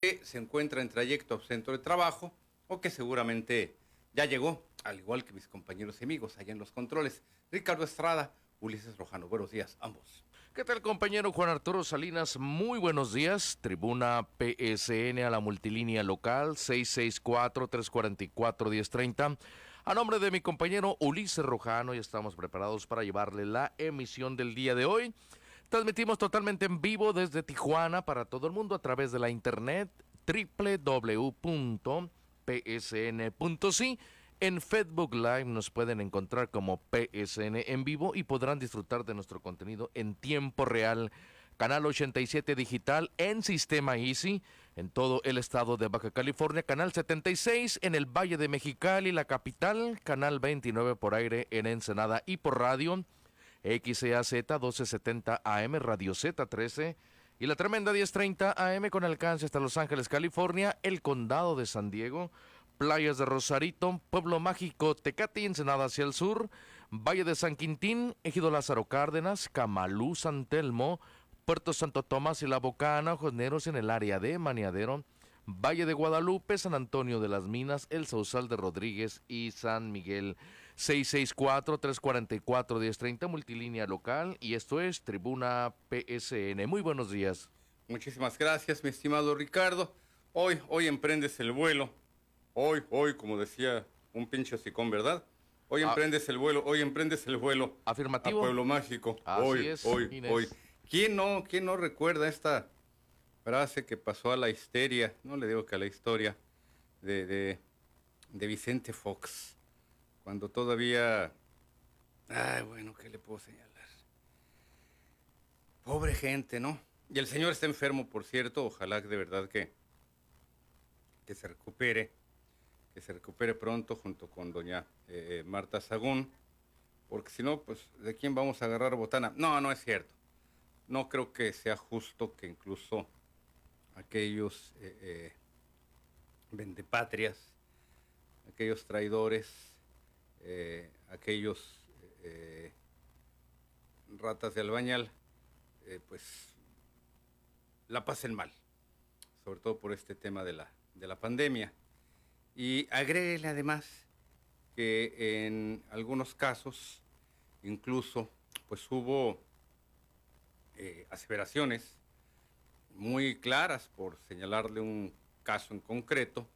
que se encuentra en trayecto al centro de trabajo o que seguramente ya llegó, al igual que mis compañeros y amigos allá en los controles. Ricardo Estrada, Ulises Rojano. Buenos días, ambos. ¿Qué tal, compañero Juan Arturo Salinas? Muy buenos días. Tribuna PSN a la multilínea local 664-344-1030. A nombre de mi compañero Ulises Rojano, ya estamos preparados para llevarle la emisión del día de hoy. Transmitimos totalmente en vivo desde Tijuana para todo el mundo a través de la internet www.psn.si. En Facebook Live nos pueden encontrar como PSN en vivo y podrán disfrutar de nuestro contenido en tiempo real. Canal 87 Digital en Sistema Easy en todo el estado de Baja California. Canal 76 en el Valle de Mexicali, la capital. Canal 29 por aire en Ensenada y por radio. XEAZ 1270 AM, Radio Z13 y la tremenda 1030 AM con alcance hasta Los Ángeles, California, el condado de San Diego, playas de Rosarito, Pueblo Mágico, Tecate, Ensenada hacia el sur, Valle de San Quintín, Ejido Lázaro Cárdenas, Camalú, San Telmo, Puerto Santo Tomás y La Bocana, Ojos en el área de Maniadero, Valle de Guadalupe, San Antonio de las Minas, El Sausal de Rodríguez y San Miguel. 664-344-1030, multilínea local, y esto es Tribuna PSN. Muy buenos días. Muchísimas gracias, mi estimado Ricardo. Hoy, hoy emprendes el vuelo. Hoy, hoy, como decía un pinche hocicón, ¿verdad? Hoy ah. emprendes el vuelo, hoy emprendes el vuelo. Afirmativo. A Pueblo Mágico. hoy, hoy, hoy. ¿Quién no, ¿Quién no recuerda esta frase que pasó a la histeria? No le digo que a la historia de, de, de Vicente Fox cuando todavía... Ay, bueno, ¿qué le puedo señalar? Pobre gente, ¿no? Y el señor está enfermo, por cierto, ojalá de verdad que, que se recupere, que se recupere pronto junto con doña eh, Marta Sagún, porque si no, pues, ¿de quién vamos a agarrar botana? No, no es cierto. No creo que sea justo que incluso aquellos eh, eh, vendepatrias, aquellos traidores, eh, aquellos eh, ratas de albañal, eh, pues la pasen mal, sobre todo por este tema de la, de la pandemia. Y agréguele además que en algunos casos incluso pues hubo aseveraciones muy claras, por señalarle un caso en concreto,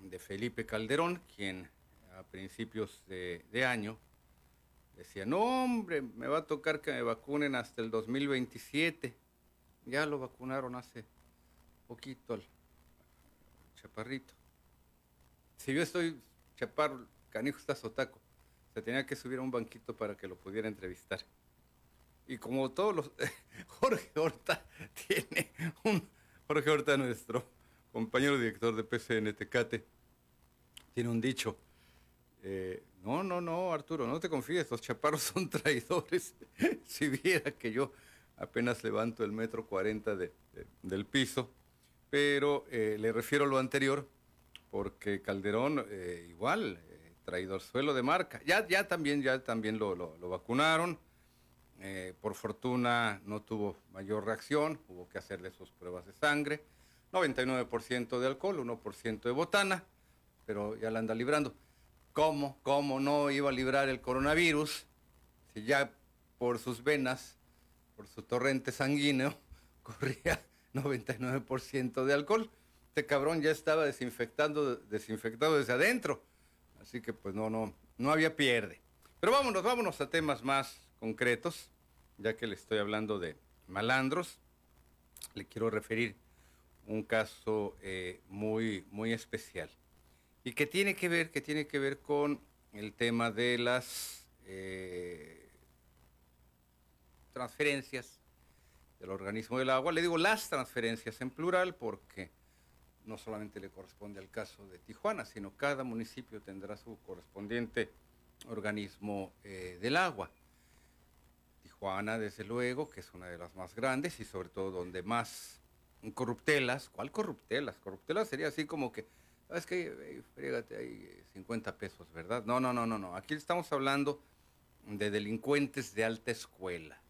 de Felipe Calderón, quien a principios de, año, decía, no hombre, me va a tocar que me vacunen hasta el 2027. Ya lo vacunaron hace poquito al chaparrito. Si yo estoy chaparro, canijo está sotaco. Se tenía que subir a un banquito para que lo pudiera entrevistar. Y como todos los... Jorge Horta tiene un... Jorge Horta, nuestro compañero director de PCN Tecate, tiene un dicho eh, no, no, no, Arturo, no te confíes, los chaparros son traidores. si viera que yo apenas levanto el metro cuarenta de, del piso, pero eh, le refiero a lo anterior, porque Calderón eh, igual, traidor suelo de marca. Ya, ya también, ya también lo, lo vacunaron. por fortuna no tuvo mayor reacción, hubo que hacerle sus pruebas de sangre. 99% de alcohol, 1% de botana, pero ya la anda librando. ¿Cómo, cómo no iba a librar el coronavirus si ya por sus venas, por su torrente sanguíneo, corría 99% de alcohol? Este cabrón ya estaba desinfectando, desinfectado desde adentro. Así que pues no, no, no había pierde. Pero vámonos, vámonos a temas más concretos, ya que le estoy hablando de malandros. Le quiero referir un caso eh, muy, muy especial y que tiene que ver, que tiene que ver con el tema de las eh, transferencias del organismo del agua. Le digo las transferencias en plural porque no solamente le corresponde al caso de Tijuana, sino cada municipio tendrá su correspondiente organismo eh, del agua. Tijuana, desde luego, que es una de las más grandes y sobre todo donde más corruptelas, ¿cuál corruptelas? Corruptelas sería así como que ¿Sabes qué? Frégate ahí 50 pesos, ¿verdad? No, no, no, no, no. Aquí estamos hablando de delincuentes de alta escuela.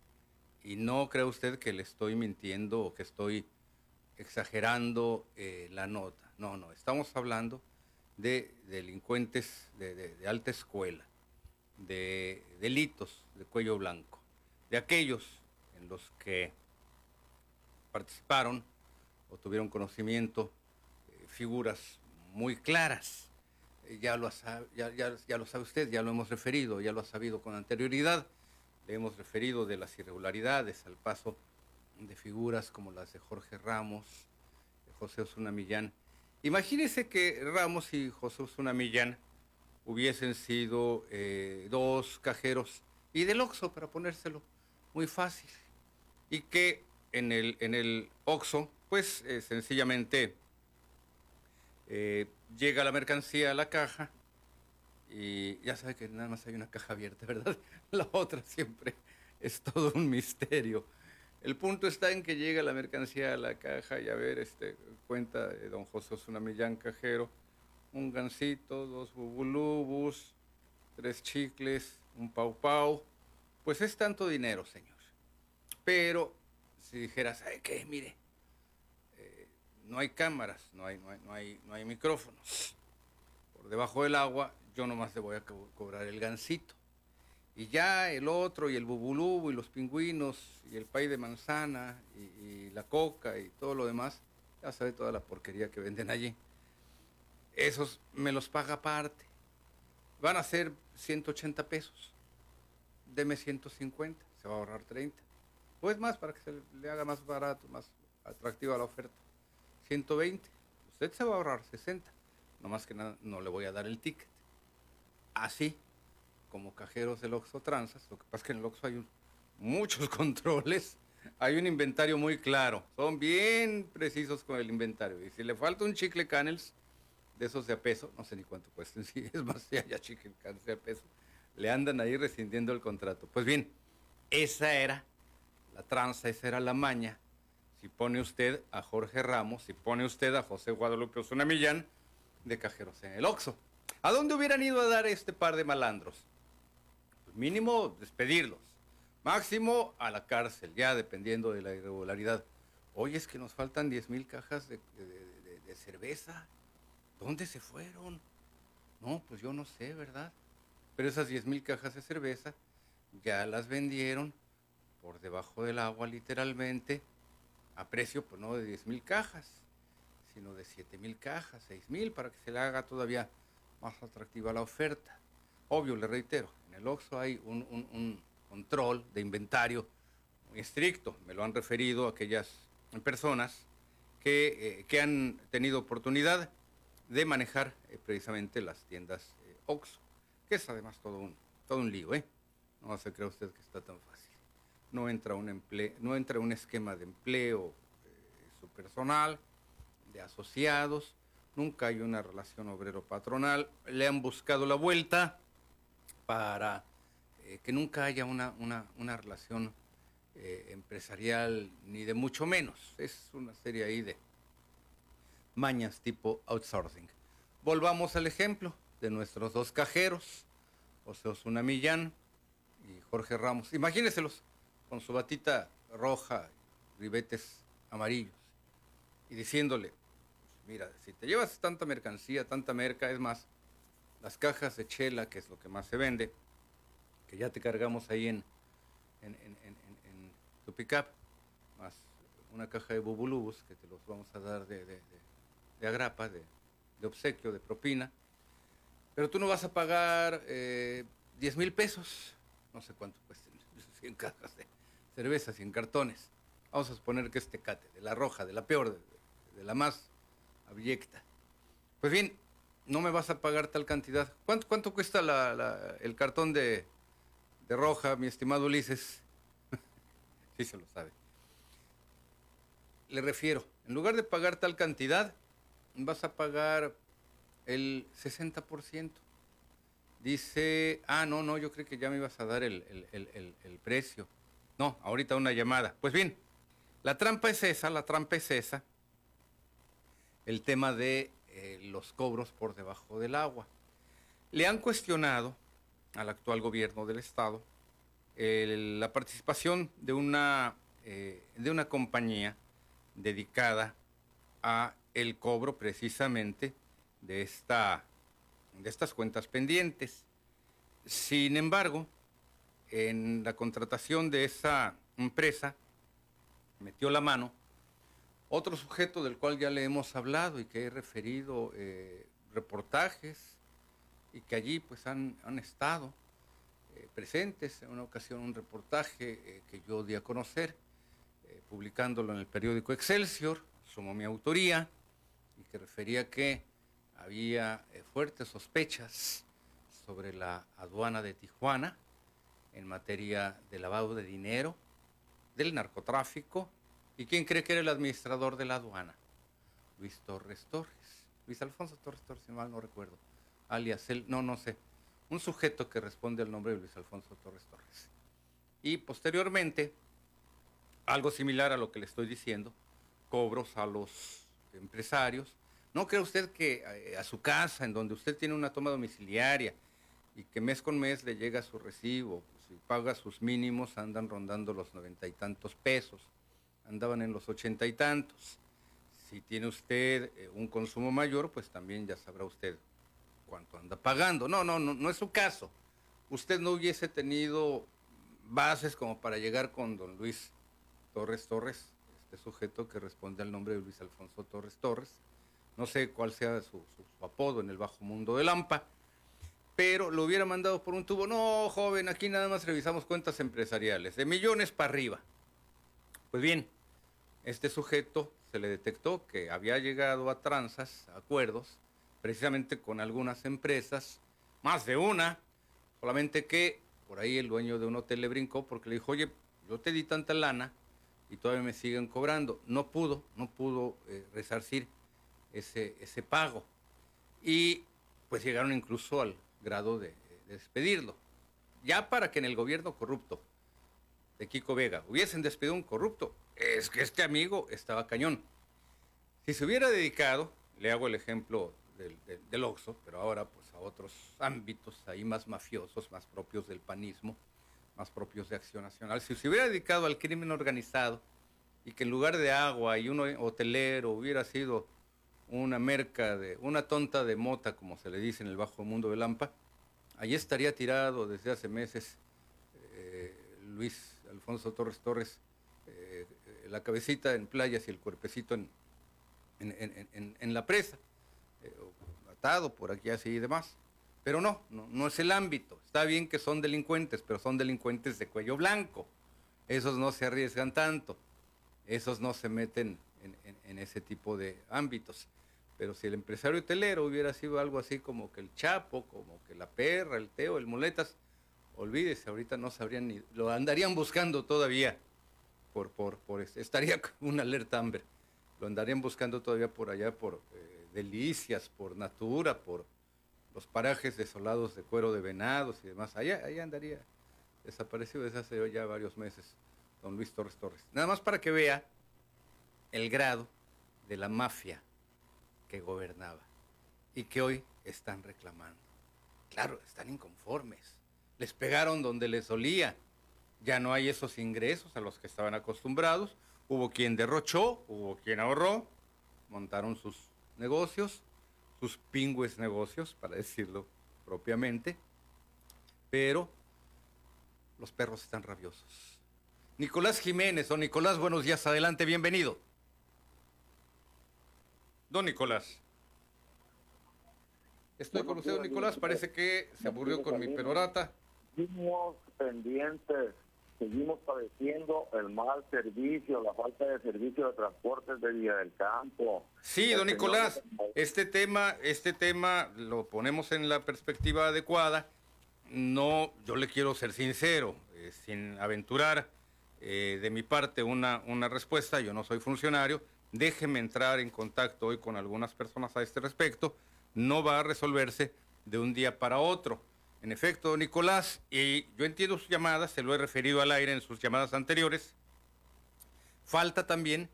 Y no cree usted que le estoy mintiendo o que estoy exagerando eh, la nota. No, no, estamos hablando de delincuentes de, de alta escuela, de delitos de cuello blanco, de aquellos en los que participaron o tuvieron conocimiento eh, figuras muy claras. Eh, ya, lo ya, ya, lo sabe usted, ya lo hemos referido, ya lo ha sabido con anterioridad. Le hemos referido de las irregularidades al paso de figuras como las de Jorge Ramos, José Osuna Millán. Imagínese que Ramos y José Osuna Millán hubiesen sido eh, dos cajeros y del Oxxo, para ponérselo muy fácil, y que en el, en el pues eh, sencillamente eh, llega la mercancía a la caja y ya sabe que nada más hay una caja abierta, ¿verdad? La otra siempre es todo un misterio. El punto está en que llega la mercancía a la caja y a ver, este, cuenta de don José Osuna Millán Cajero, un gansito, dos bubulubus, tres chicles, un pau pau, pues es tanto dinero, señor. Pero si dijeras, ¿sabe qué? Mire, eh, no hay cámaras, no hay, no, hay, no, hay, no hay micrófonos. Por debajo del agua, yo nomás le voy a cobrar el gansito. Y ya el otro, y el bubulubu, y los pingüinos, y el pay de manzana, y, y la coca, y todo lo demás, ya sabe toda la porquería que venden allí. Esos me los paga aparte. Van a ser 180 pesos. Deme 150, se va a ahorrar 30 pues más para que se le haga más barato, más atractiva la oferta. 120, usted se va a ahorrar 60, nomás que nada, no le voy a dar el ticket. Así como cajeros del Oxxo Transas, lo que pasa es que en el Oxxo hay muchos controles, hay un inventario muy claro, son bien precisos con el inventario. Y si le falta un chicle canels de esos de a peso, no sé ni cuánto cuesten, si es más, si chicle canels de a peso, le andan ahí rescindiendo el contrato. Pues bien, esa era la tranza, esa era la maña. Si pone usted a Jorge Ramos, si pone usted a José Guadalupe Osuna Millán, de cajeros en el Oxxo. ¿A dónde hubieran ido a dar este par de malandros? Pues mínimo despedirlos. Máximo a la cárcel, ya dependiendo de la irregularidad. Oye, es que nos faltan 10 mil cajas de, de cerveza. ¿Dónde se fueron? No, pues yo no sé, ¿verdad? Pero esas 10 mil cajas de cerveza ya las vendieron por debajo del agua literalmente, a precio pues no de 10 mil cajas, sino de 7 mil cajas, 6 mil, para que se le haga todavía más atractiva la oferta. Obvio, le reitero, en el Oxxo hay un, control de inventario muy estricto, me lo han referido aquellas personas que, eh, han tenido oportunidad de manejar eh, precisamente las tiendas eh, Oxxo, que es además todo un, todo un lío, ¿eh? No se cree usted que está tan fácil no entra un, no entra un esquema de empleo eh, su personal, de asociados, nunca hay una relación obrero-patronal, le han buscado la vuelta para eh, que nunca haya una, una, relación eh, empresarial, ni de mucho menos. Es una serie ahí de mañas tipo outsourcing. Volvamos al ejemplo de nuestros dos cajeros, José Osuna Millán y Jorge Ramos. Imagínenselos, con su batita roja, ribetes amarillos, y diciéndole, mira, si te llevas tanta mercancía, tanta merca, es más, las cajas de chela, que es lo que más se vende, que ya te cargamos ahí en, en, tu pickup, más una caja de bubulubus, que te los vamos a dar de, de, agrapa, de, obsequio, de propina, pero tú no vas a pagar eh, 10 mil pesos, no sé cuánto cuesta, 100 cajas de cervezas y en cartones. Vamos a suponer que es Tecate, de la roja, de la peor, de, la más abyecta. Pues bien, no me vas a pagar tal cantidad. ¿Cuánto, cuesta el cartón de, roja, mi estimado Ulises? sí se lo sabe. Le refiero, en lugar de pagar tal cantidad, vas a pagar el 60%. Dice, ah, no, no, yo creo que ya me ibas a dar el precio. No, ahorita una llamada. Pues bien, la trampa es esa, la trampa es esa, el tema de eh, los cobros por debajo del agua. Le han cuestionado al actual gobierno del Estado la participación de una, eh, de una compañía dedicada a el cobro precisamente de, esta, de estas cuentas pendientes. Sin embargo, en la contratación de esa empresa, metió la mano otro sujeto del cual ya le hemos hablado y que he referido eh, reportajes y que allí pues han, estado eh, presentes. En una ocasión un reportaje eh, que yo di a conocer, publicándolo en el periódico Excelsior, sumó mi autoría y que refería que había fuertes sospechas sobre la aduana de Tijuana en materia de lavado de dinero, del narcotráfico. ¿Y quién cree que era el administrador de la aduana? Luis Torres Torres. Luis Alfonso Torres Torres, si mal no recuerdo. Alias él, no, no sé. Un sujeto que responde al nombre de Luis Alfonso Torres Torres. Y posteriormente, algo similar a lo que le estoy diciendo, cobros a los empresarios. ¿No cree usted que eh, a su casa, en donde usted tiene una toma domiciliaria y que mes con mes le llega su recibo, si paga sus mínimos, andan rondando los noventa y tantos pesos, andaban en los ochenta y tantos. Si tiene usted eh, un consumo mayor, pues también ya sabrá usted cuánto anda pagando. No, no, no, no es su caso. Usted no hubiese tenido bases como para llegar con don Luis Torres Torres, este sujeto que responde al nombre de Luis Alfonso Torres Torres. No sé cuál sea su, su apodo en el bajo mundo de Lampa pero lo hubiera mandado por un tubo. No, joven, aquí nada más revisamos cuentas empresariales, de millones para arriba. Pues bien, este sujeto se le detectó que había llegado a tranzas, acuerdos, precisamente con algunas empresas, más de una, solamente que por ahí el dueño de un hotel le brincó porque le dijo, oye, yo te di tanta lana y todavía me siguen cobrando. No pudo, no pudo eh, resarcir ese, ese pago. Y pues llegaron incluso al, grado de, despedirlo. Ya para que en el gobierno corrupto de Kiko Vega hubiesen despedido un corrupto, es que este amigo estaba cañón. Si se hubiera dedicado, le hago el ejemplo del, del, Oxxo, pero ahora pues a otros ámbitos ahí más mafiosos, más propios del panismo, más propios de Acción Nacional, si se hubiera dedicado al crimen organizado y que en lugar de agua y un hotelero hubiera sido una merca de, una tonta de mota, como se le dice en el bajo mundo de Lampa, allí estaría tirado desde hace meses eh, Luis Alfonso Torres Torres, eh, la cabecita en playas y el cuerpecito en, en, la presa, eh, atado por aquí así y demás. Pero no, no, no es el ámbito. Está bien que son delincuentes, pero son delincuentes de cuello blanco. Esos no se arriesgan tanto. Esos no se meten en, ese tipo de ámbitos. Pero si el empresario hotelero hubiera sido algo así como que el Chapo, como que la Perra, el Teo, el Muletas, olvídese, ahorita no sabrían ni, lo andarían buscando todavía, por, por, por estaría una alerta hambre, lo andarían buscando todavía por allá, por eh, Delicias, por Natura, por los parajes desolados de cuero de venados y demás, allá, allá andaría desaparecido desde hace ya varios meses, don Luis Torres Torres. Nada más para que vea el grado de la mafia que gobernaba y que hoy están reclamando. Claro, están inconformes. Les pegaron donde les olía. Ya no hay esos ingresos a los que estaban acostumbrados. Hubo quien derrochó, hubo quien ahorró, montaron sus negocios, sus pingües negocios, para decirlo propiamente, pero los perros están rabiosos. Nicolás Jiménez o Nicolás, buenos días, adelante, bienvenido. Don Nicolás. Estoy con usted, don Nicolás. Parece que se aburrió con mi perorata. Seguimos pendientes, seguimos padeciendo el mal servicio, la falta de servicio de transportes de Villa del Campo. Sí, don Nicolás, este tema, este tema lo ponemos en la perspectiva adecuada. No, yo le quiero ser sincero, eh, sin aventurar eh, de mi parte una, una respuesta, yo no soy funcionario, déjeme entrar en contacto hoy con algunas personas a este respecto, no va a resolverse de un día para otro. En efecto, Nicolás, y yo entiendo sus llamadas, se lo he referido al aire en sus llamadas anteriores, falta también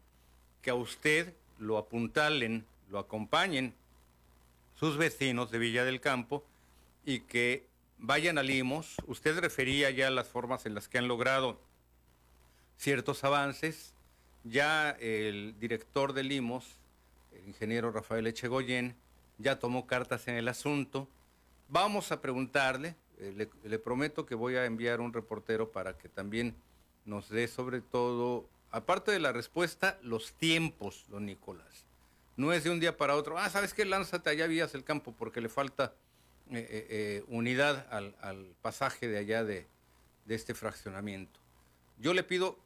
que a usted lo apuntalen, lo acompañen sus vecinos de Villa del Campo y que vayan a Limos. Usted refería ya las formas en las que han logrado ciertos avances ya el director de Limos el ingeniero Rafael Echegoyen ya tomó cartas en el asunto. Vamos a preguntarle, eh, le, prometo que voy a enviar un reportero para que también nos dé sobre todo, aparte de la respuesta, los tiempos, don Nicolás. No es de un día para otro, ah, ¿sabes qué? Lánzate allá vías el campo porque le falta eh, eh, unidad al, pasaje de allá de, de este fraccionamiento. Yo le pido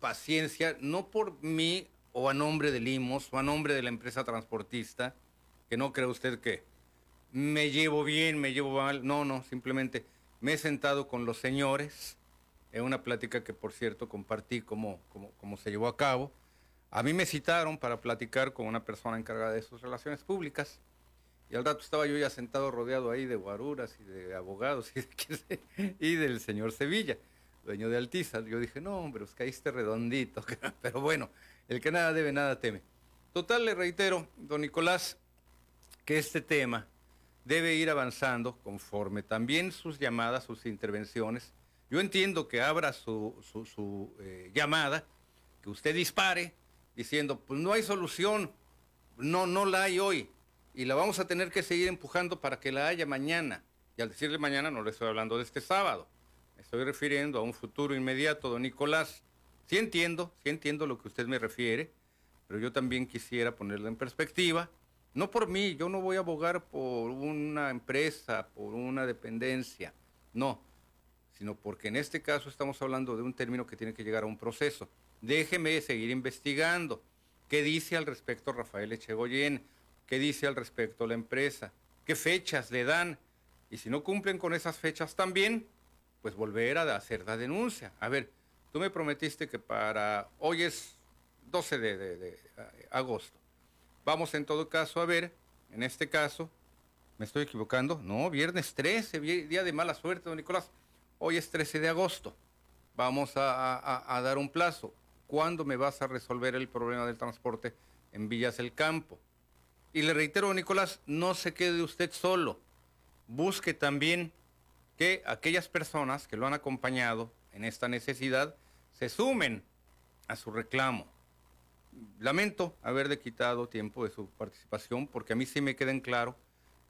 paciencia, no por mí o a nombre de Limos o a nombre de la empresa transportista, que no cree usted que me llevo bien, me llevo mal. No, no, simplemente me he sentado con los señores en una plática que, por cierto, compartí cómo, cómo, se llevó a cabo. A mí me citaron para platicar con una persona encargada de sus relaciones públicas. Y al rato estaba yo ya sentado rodeado ahí de guaruras y de abogados y del señor Sevilla, dueño de Altiza. Yo dije, no, hombre, os caíste redondito. Pero bueno, el que nada debe, nada teme. Total, le reitero, don Nicolás, que este tema debe ir avanzando conforme también sus llamadas, sus intervenciones. Yo entiendo que abra su, su, eh, llamada, que usted dispare diciendo, pues no hay solución, no, no la hay hoy, y la vamos a tener que seguir empujando para que la haya mañana. Y al decirle mañana no le estoy hablando de este sábado, estoy refiriendo a un futuro inmediato, don Nicolás. Sí entiendo, sí entiendo lo que usted me refiere, pero yo también quisiera ponerlo en perspectiva. No por mí, yo no voy a abogar por una empresa, por una dependencia, no, sino porque en este caso estamos hablando de un término que tiene que llegar a un proceso. Déjeme seguir investigando. ¿Qué dice al respecto Rafael Echegoyen? ¿Qué dice al respecto la empresa? ¿Qué fechas le dan? Y si no cumplen con esas fechas también, pues volver a hacer la denuncia. A ver, Tú me prometiste que para hoy es 12 de, agosto. Vamos en todo caso a ver, en este caso, ¿me estoy equivocando? No, viernes 13, día de mala suerte, don Nicolás. Hoy es 13 de agosto. Vamos a, dar un plazo. ¿Cuándo me vas a resolver el problema del transporte en Villas del Campo? Y le reitero, Nicolás, no se quede usted solo. Busque también que aquellas personas que lo han acompañado en esta necesidad se sumen a su reclamo. Lamento haberle quitado tiempo de su participación porque a mí sí me queda en claro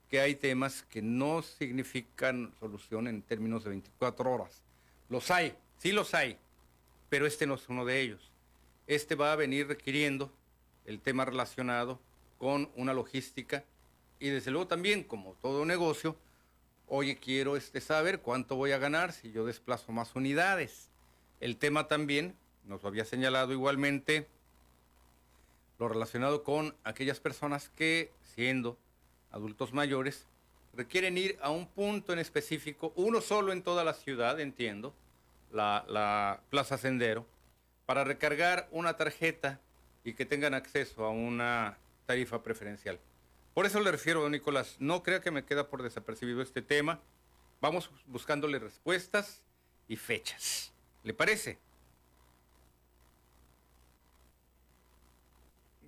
que hay temas que no significan solución en términos de 24 horas. Los hay, sí los hay, pero este no es uno de ellos. Este va a venir requiriendo el tema relacionado con una logística y desde luego también, como todo negocio, oye, quiero este, saber cuánto voy a ganar si yo desplazo más unidades. El tema también, nos lo había señalado igualmente, lo relacionado con aquellas personas que, siendo adultos mayores, requieren ir a un punto en específico, uno solo en toda la ciudad, entiendo, la, la Plaza Sendero, para recargar una tarjeta y que tengan acceso a una tarifa preferencial. Por eso le refiero, don Nicolás, no crea que me queda por desapercibido este tema. Vamos buscándole respuestas y fechas. ¿Le parece?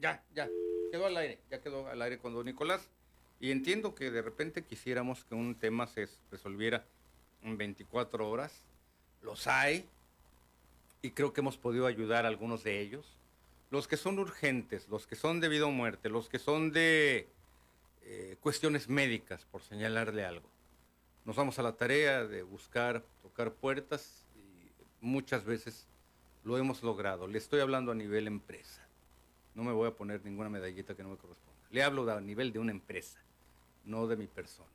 Ya, ya, quedó al aire, ya quedó al aire con don Nicolás. Y entiendo que de repente quisiéramos que un tema se resolviera en 24 horas. Los hay, y creo que hemos podido ayudar a algunos de ellos. Los que son urgentes, los que son de vida o muerte, los que son de eh, cuestiones médicas, por señalarle algo. Nos vamos a la tarea de buscar, tocar puertas y muchas veces lo hemos logrado. Le estoy hablando a nivel empresa. No me voy a poner ninguna medallita que no me corresponda. Le hablo a nivel de una empresa, no de mi persona.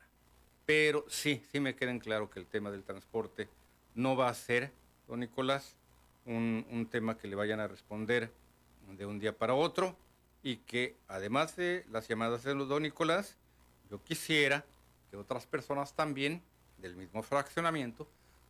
Pero sí, sí me queda en claro que el tema del transporte no va a ser, don Nicolás, un, un tema que le vayan a responder de un día para otro y que además de las llamadas de don Nicolás, yo quisiera que otras personas también del mismo fraccionamiento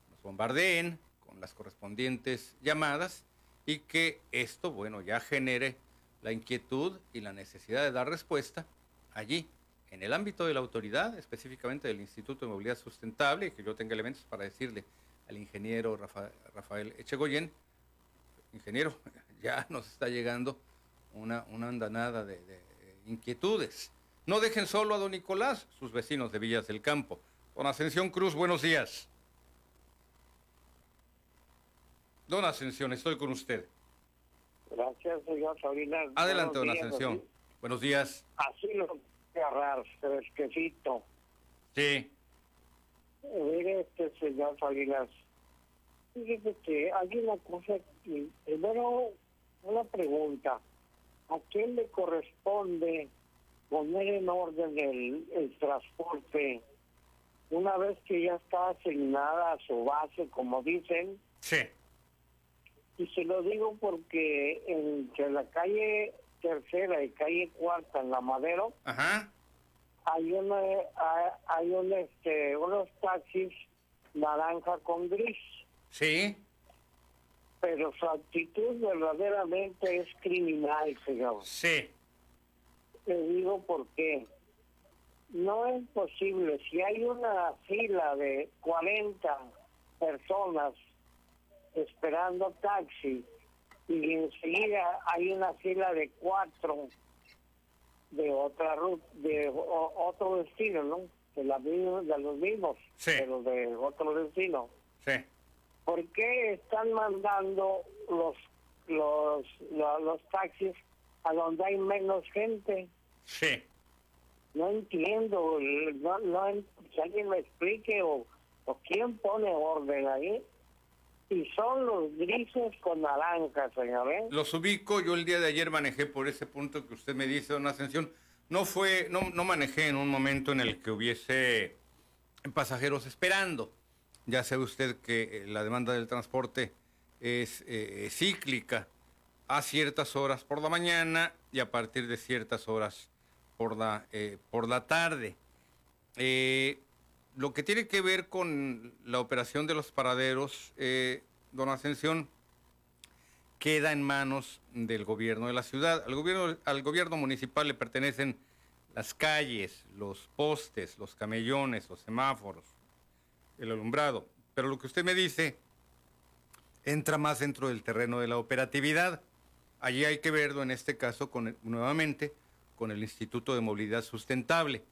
nos bombardeen con las correspondientes llamadas y que esto, bueno, ya genere la inquietud y la necesidad de dar respuesta allí, en el ámbito de la autoridad, específicamente del Instituto de Movilidad Sustentable, y que yo tenga elementos para decirle al ingeniero Rafael Echegoyen, ingeniero, ya nos está llegando una, andanada de, inquietudes. No dejen solo a don Nicolás, sus vecinos de Villas del Campo. Don Ascensión Cruz, buenos días. Don Ascensión, estoy con usted. Gracias, señor Sabina. Adelante, don Ascensión. Buenos días. Así lo voy a agarrar, fresquecito. Sí. Mire, este señor Salinas, fíjese que hay una cosa, que, primero, una pregunta. ¿A quién le corresponde poner en orden el, el transporte una vez que ya está asignada a su base, como dicen? Sí. Y se lo digo porque entre la calle tercera y calle cuarta en la Madero Ajá. hay una hay, hay un, este unos taxis naranja con gris Sí. Pero su actitud verdaderamente es criminal señor Sí. le digo por qué no es posible si hay una fila de 40 personas esperando taxi y enseguida hay una fila de cuatro de otra ruta, de o- otro destino, ¿no? De, la, de los mismos, Sí. pero de otro destino. Sí. ¿Por qué están mandando los los lo- los taxis a donde hay menos gente? Sí. No entiendo, no, no, si alguien me explique o, o quién pone orden ahí. Y son los grises con naranja, señor. ¿eh? Los ubico, yo el día de ayer manejé por ese punto que usted me dice, don Ascensión. No fue, no, no manejé en un momento en el que hubiese pasajeros esperando. Ya sabe usted que eh, la demanda del transporte es eh, cíclica a ciertas horas por la mañana y a partir de ciertas horas por la, eh, por la tarde. Eh, lo que tiene que ver con la operación de los paraderos, eh, don Ascensión, queda en manos del gobierno de la ciudad. Al gobierno, al gobierno municipal le pertenecen las calles, los postes, los camellones, los semáforos, el alumbrado. Pero lo que usted me dice entra más dentro del terreno de la operatividad. Allí hay que verlo en este caso con nuevamente con el Instituto de Movilidad Sustentable.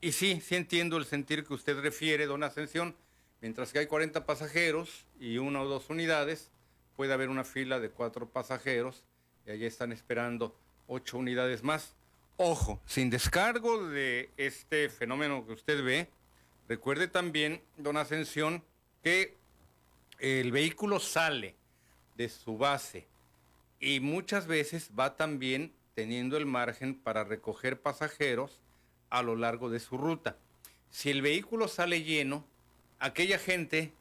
Y sí, sí entiendo el sentir que usted refiere, don Ascensión. Mientras que hay 40 pasajeros y una o dos unidades, puede haber una fila de cuatro pasajeros y allí están esperando ocho unidades más. Ojo, sin descargo de este fenómeno que usted ve, recuerde también, don Ascensión, que el vehículo sale de su base y muchas veces va también teniendo el margen para recoger pasajeros a lo largo de su ruta. Si el vehículo sale lleno, aquella gente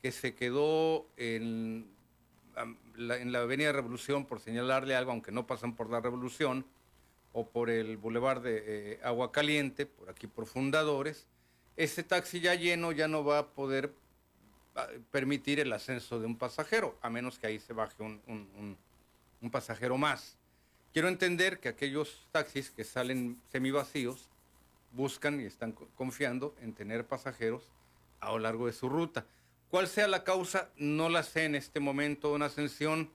que se quedó en la, en Avenida Revolución, por señalarle algo, aunque no pasan por la Revolución, o por el Boulevard de eh, Agua Caliente, por aquí por Fundadores, ese taxi ya lleno ya no va a poder ah, permitir el ascenso de un pasajero, a menos que ahí se baje un, pasajero más. Quiero entender que aquellos taxis que salen semivacíos buscan y están co- confiando en tener pasajeros a lo largo de su ruta. ¿Cuál sea la causa? No la sé en este momento, una ascensión.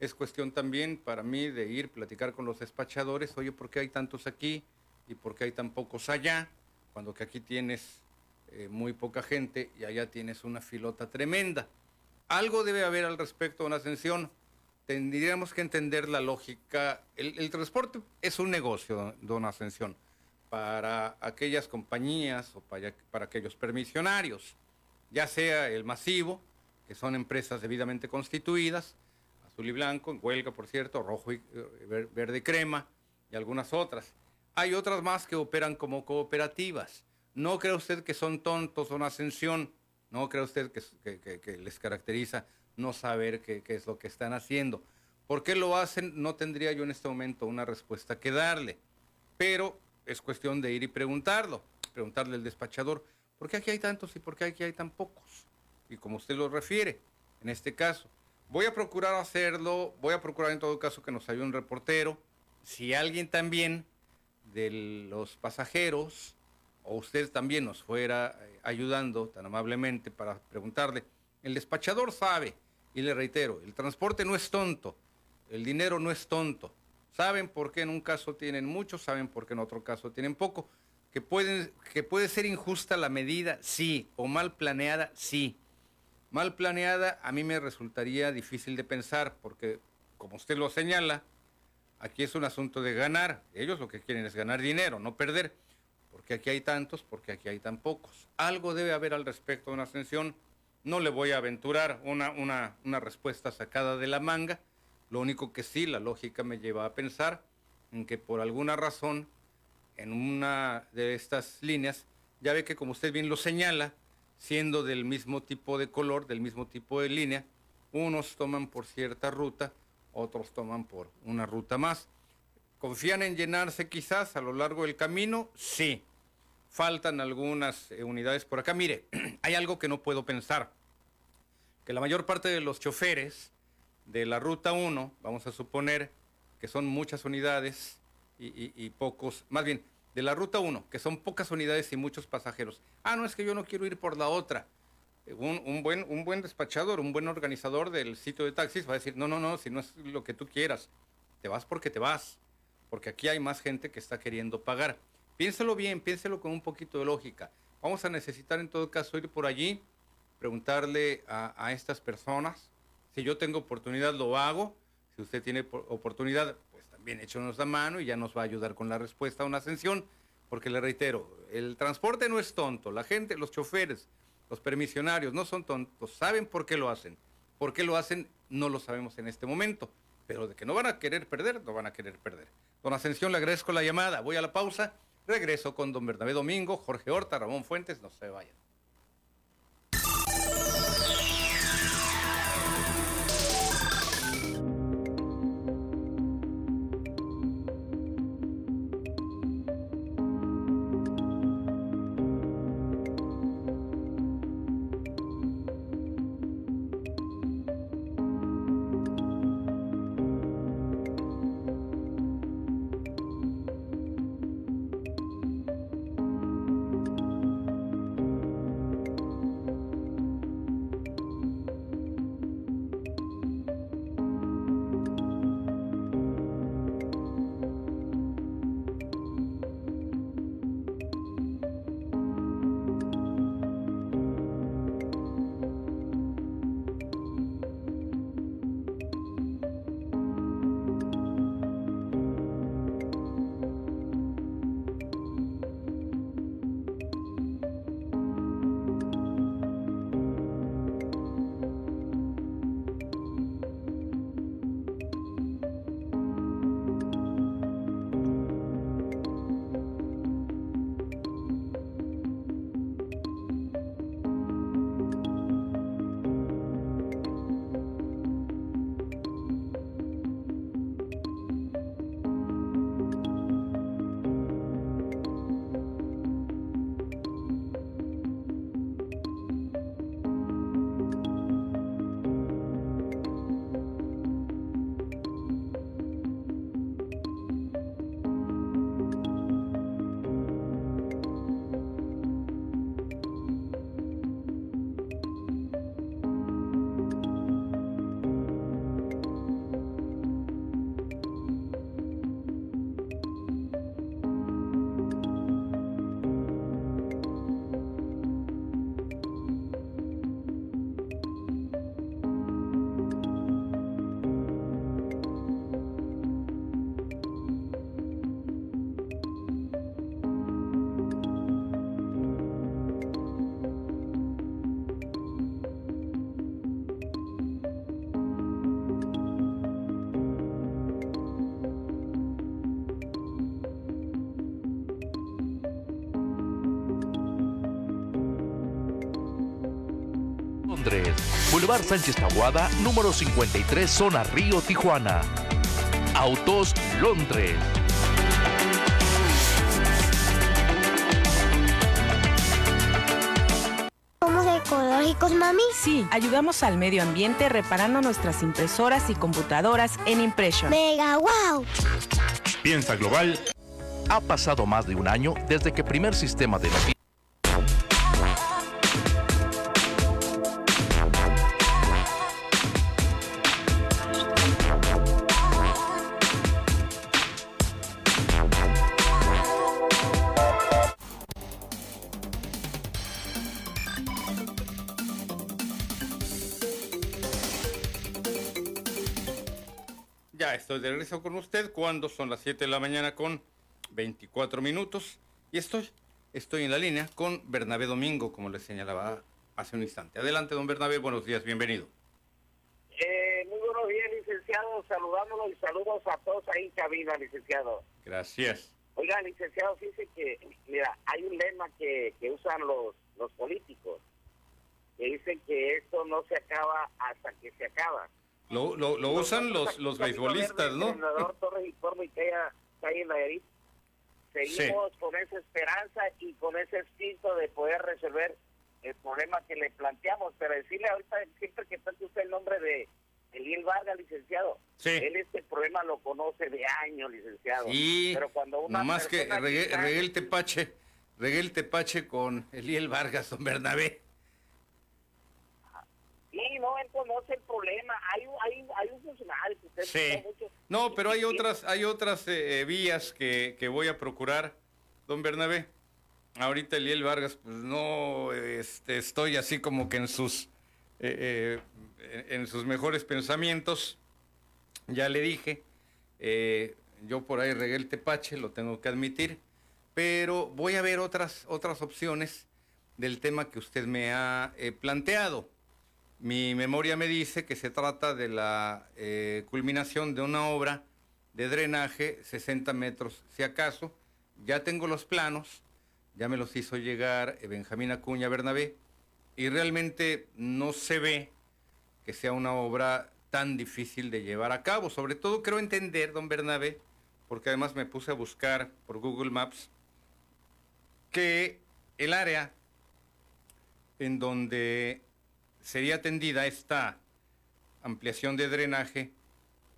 Es cuestión también para mí de ir, platicar con los despachadores. Oye, ¿por qué hay tantos aquí y por qué hay tan pocos allá? Cuando que aquí tienes eh, muy poca gente y allá tienes una filota tremenda. Algo debe haber al respecto, una ascensión. Tendríamos que entender la lógica. El, transporte es un negocio, don- Ascensión, para aquellas compañías o para, para aquellos permisionarios, ya sea el masivo, que son empresas debidamente constituidas, azul y blanco, en huelga, por cierto, rojo y eh, ver- verde y crema, y algunas otras. Hay otras más que operan como cooperativas. No cree usted que son tontos, don Ascensión. No cree usted que, les caracteriza no saber qué, qué es lo que están haciendo. ¿Por qué lo hacen? No tendría yo en este momento una respuesta que darle. Pero es cuestión de ir y preguntarlo. Preguntarle al despachador, ¿por qué aquí hay tantos y por qué aquí hay tan pocos? Y como usted lo refiere, en este caso, voy a procurar hacerlo, voy a procurar en todo caso que nos ayude un reportero. Si alguien también de los pasajeros o usted también nos fuera eh, ayudando tan amablemente para preguntarle, el despachador sabe, y le reitero, el transporte no es tonto, el dinero no es tonto. Saben por qué en un caso tienen mucho, saben por qué en otro caso tienen poco. Que, pueden, que puede ser injusta la medida, sí, o mal planeada, sí. Mal planeada a mí me resultaría difícil de pensar porque, como usted lo señala, Aquí es un asunto de ganar. Ellos lo que quieren es ganar dinero, no perder. Porque aquí hay tantos, porque aquí hay tan pocos. Algo debe haber al respecto de una ascensión. No le voy a aventurar una, una, una respuesta sacada de la manga. Lo único que sí, la lógica me lleva a pensar en que por alguna razón, en una de estas líneas, ya ve que como usted bien lo señala, siendo del mismo tipo de color, del mismo tipo de línea, unos toman por cierta ruta, otros toman por una ruta más. ¿Confían en llenarse quizás a lo largo del camino? Sí. Faltan algunas eh, unidades por acá. Mire, hay algo que no puedo pensar. Que la mayor parte de los choferes de la ruta 1, vamos a suponer que son muchas unidades y, y pocos, más bien, de la ruta 1, que son pocas unidades y muchos pasajeros. Ah, no, es que yo no quiero ir por la otra. Un, buen, un buen despachador, un buen organizador del sitio de taxis va a decir, no, no, no, si no es lo que tú quieras, te vas porque te vas, porque aquí hay más gente que está queriendo pagar. Piénselo bien, piénselo con un poquito de lógica. Vamos a necesitar en todo caso ir por allí, preguntarle a, estas personas. Si yo tengo oportunidad, lo hago. Si usted tiene oportunidad, pues también échonos la mano y ya nos va a ayudar con la respuesta a una ascensión. Porque le reitero, el transporte no es tonto. La gente, los choferes, los permisionarios no son tontos, saben por qué lo hacen. ¿Por qué lo hacen? No lo sabemos en este momento. Pero de que no van a querer perder, no van a querer perder. Don Ascensión, le agradezco la llamada. Voy a la pausa. Regreso con don Bernabé Domingo, Jorge Horta, Ramón Fuentes. No se vayan. Boulevard Sánchez Tahuada, número 53, zona Río, Tijuana. Autos Londres. ¿Somos ecológicos, mami? Sí, ayudamos al medio ambiente reparando nuestras impresoras y computadoras en Impression. ¡Mega wow! Piensa global. Ha pasado más de un año desde que primer sistema de noticias regreso con usted cuando son las 7 de la mañana con 24 minutos y estoy, estoy en la línea con Bernabé Domingo, como le señalaba hace un instante. Adelante, don Bernabé, buenos días, bienvenido. Eh, muy buenos días, licenciado, saludándolo y saludos a todos ahí en cabina, licenciado. Gracias. Oiga, licenciado, fíjese que, mira, hay un lema que, que usan los, los políticos, que dicen que esto no se acaba hasta que se acaba. Lo, lo, lo usan los, los beisbolistas, ¿no? Senador Torres y Corvo y Calle Calle Nayarit, seguimos con esa esperanza y con ese espíritu de poder resolver el problema que le planteamos. Pero decirle ahorita, siempre que toque usted el nombre de Eliel Vargas, licenciado, Sí. él este problema lo conoce de años, licenciado. Sí, pero cuando una nomás que regué, está- regué el tepache, regué el tepache con Eliel Vargas, don Bernabé. Él conoce el problema. Hay, un- hay, hay un funcionario que usted Sí. mucho. No, pero hay otras, hay otras eh, eh, vías que, que voy a procurar, don Bernabé. Ahorita Eliel Vargas, pues no este, estoy así como que en sus, eh, eh, en sus mejores pensamientos. Ya le dije, yo por ahí regué el tepache, lo tengo que admitir, pero voy a ver otras, otras opciones del tema que usted me ha planteado. Mi memoria me dice que se trata de la eh, culminación de una obra de drenaje, 60 metros si acaso. Ya tengo los planos, ya me los hizo llegar eh, Benjamín Acuña Bernabé, y realmente no se ve que sea una obra tan difícil de llevar a cabo. Sobre todo creo entender, don Bernabé, porque además me puse a buscar por Google Maps, que el área en donde sería atendida esta ampliación de drenaje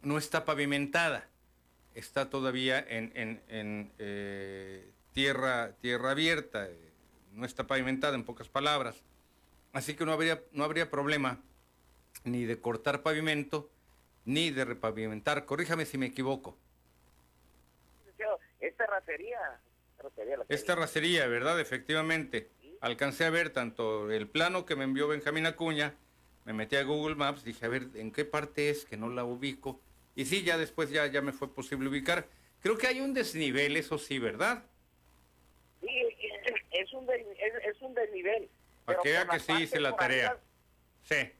no está pavimentada, está todavía en, en- en, eh, tierra, tierra abierta, no está pavimentada en pocas palabras. Así que no habría, no habría problema ni de cortar pavimento ni de repavimentar. Corríjame si me equivoco. Es terracería. terracería Es terracería, ¿verdad? Efectivamente. Alcancé a ver tanto el plano que me envió Benjamín Acuña, me metí a Google Maps, dije, a ver, ¿en qué parte es que no la ubico? Y sí, ya después ya, ya me fue posible ubicar. Creo que hay un desnivel, eso sí, ¿verdad? Sí, es- un, de- es, es un desnivel. Para que vea que sí hice la tarea. arriba- Sí.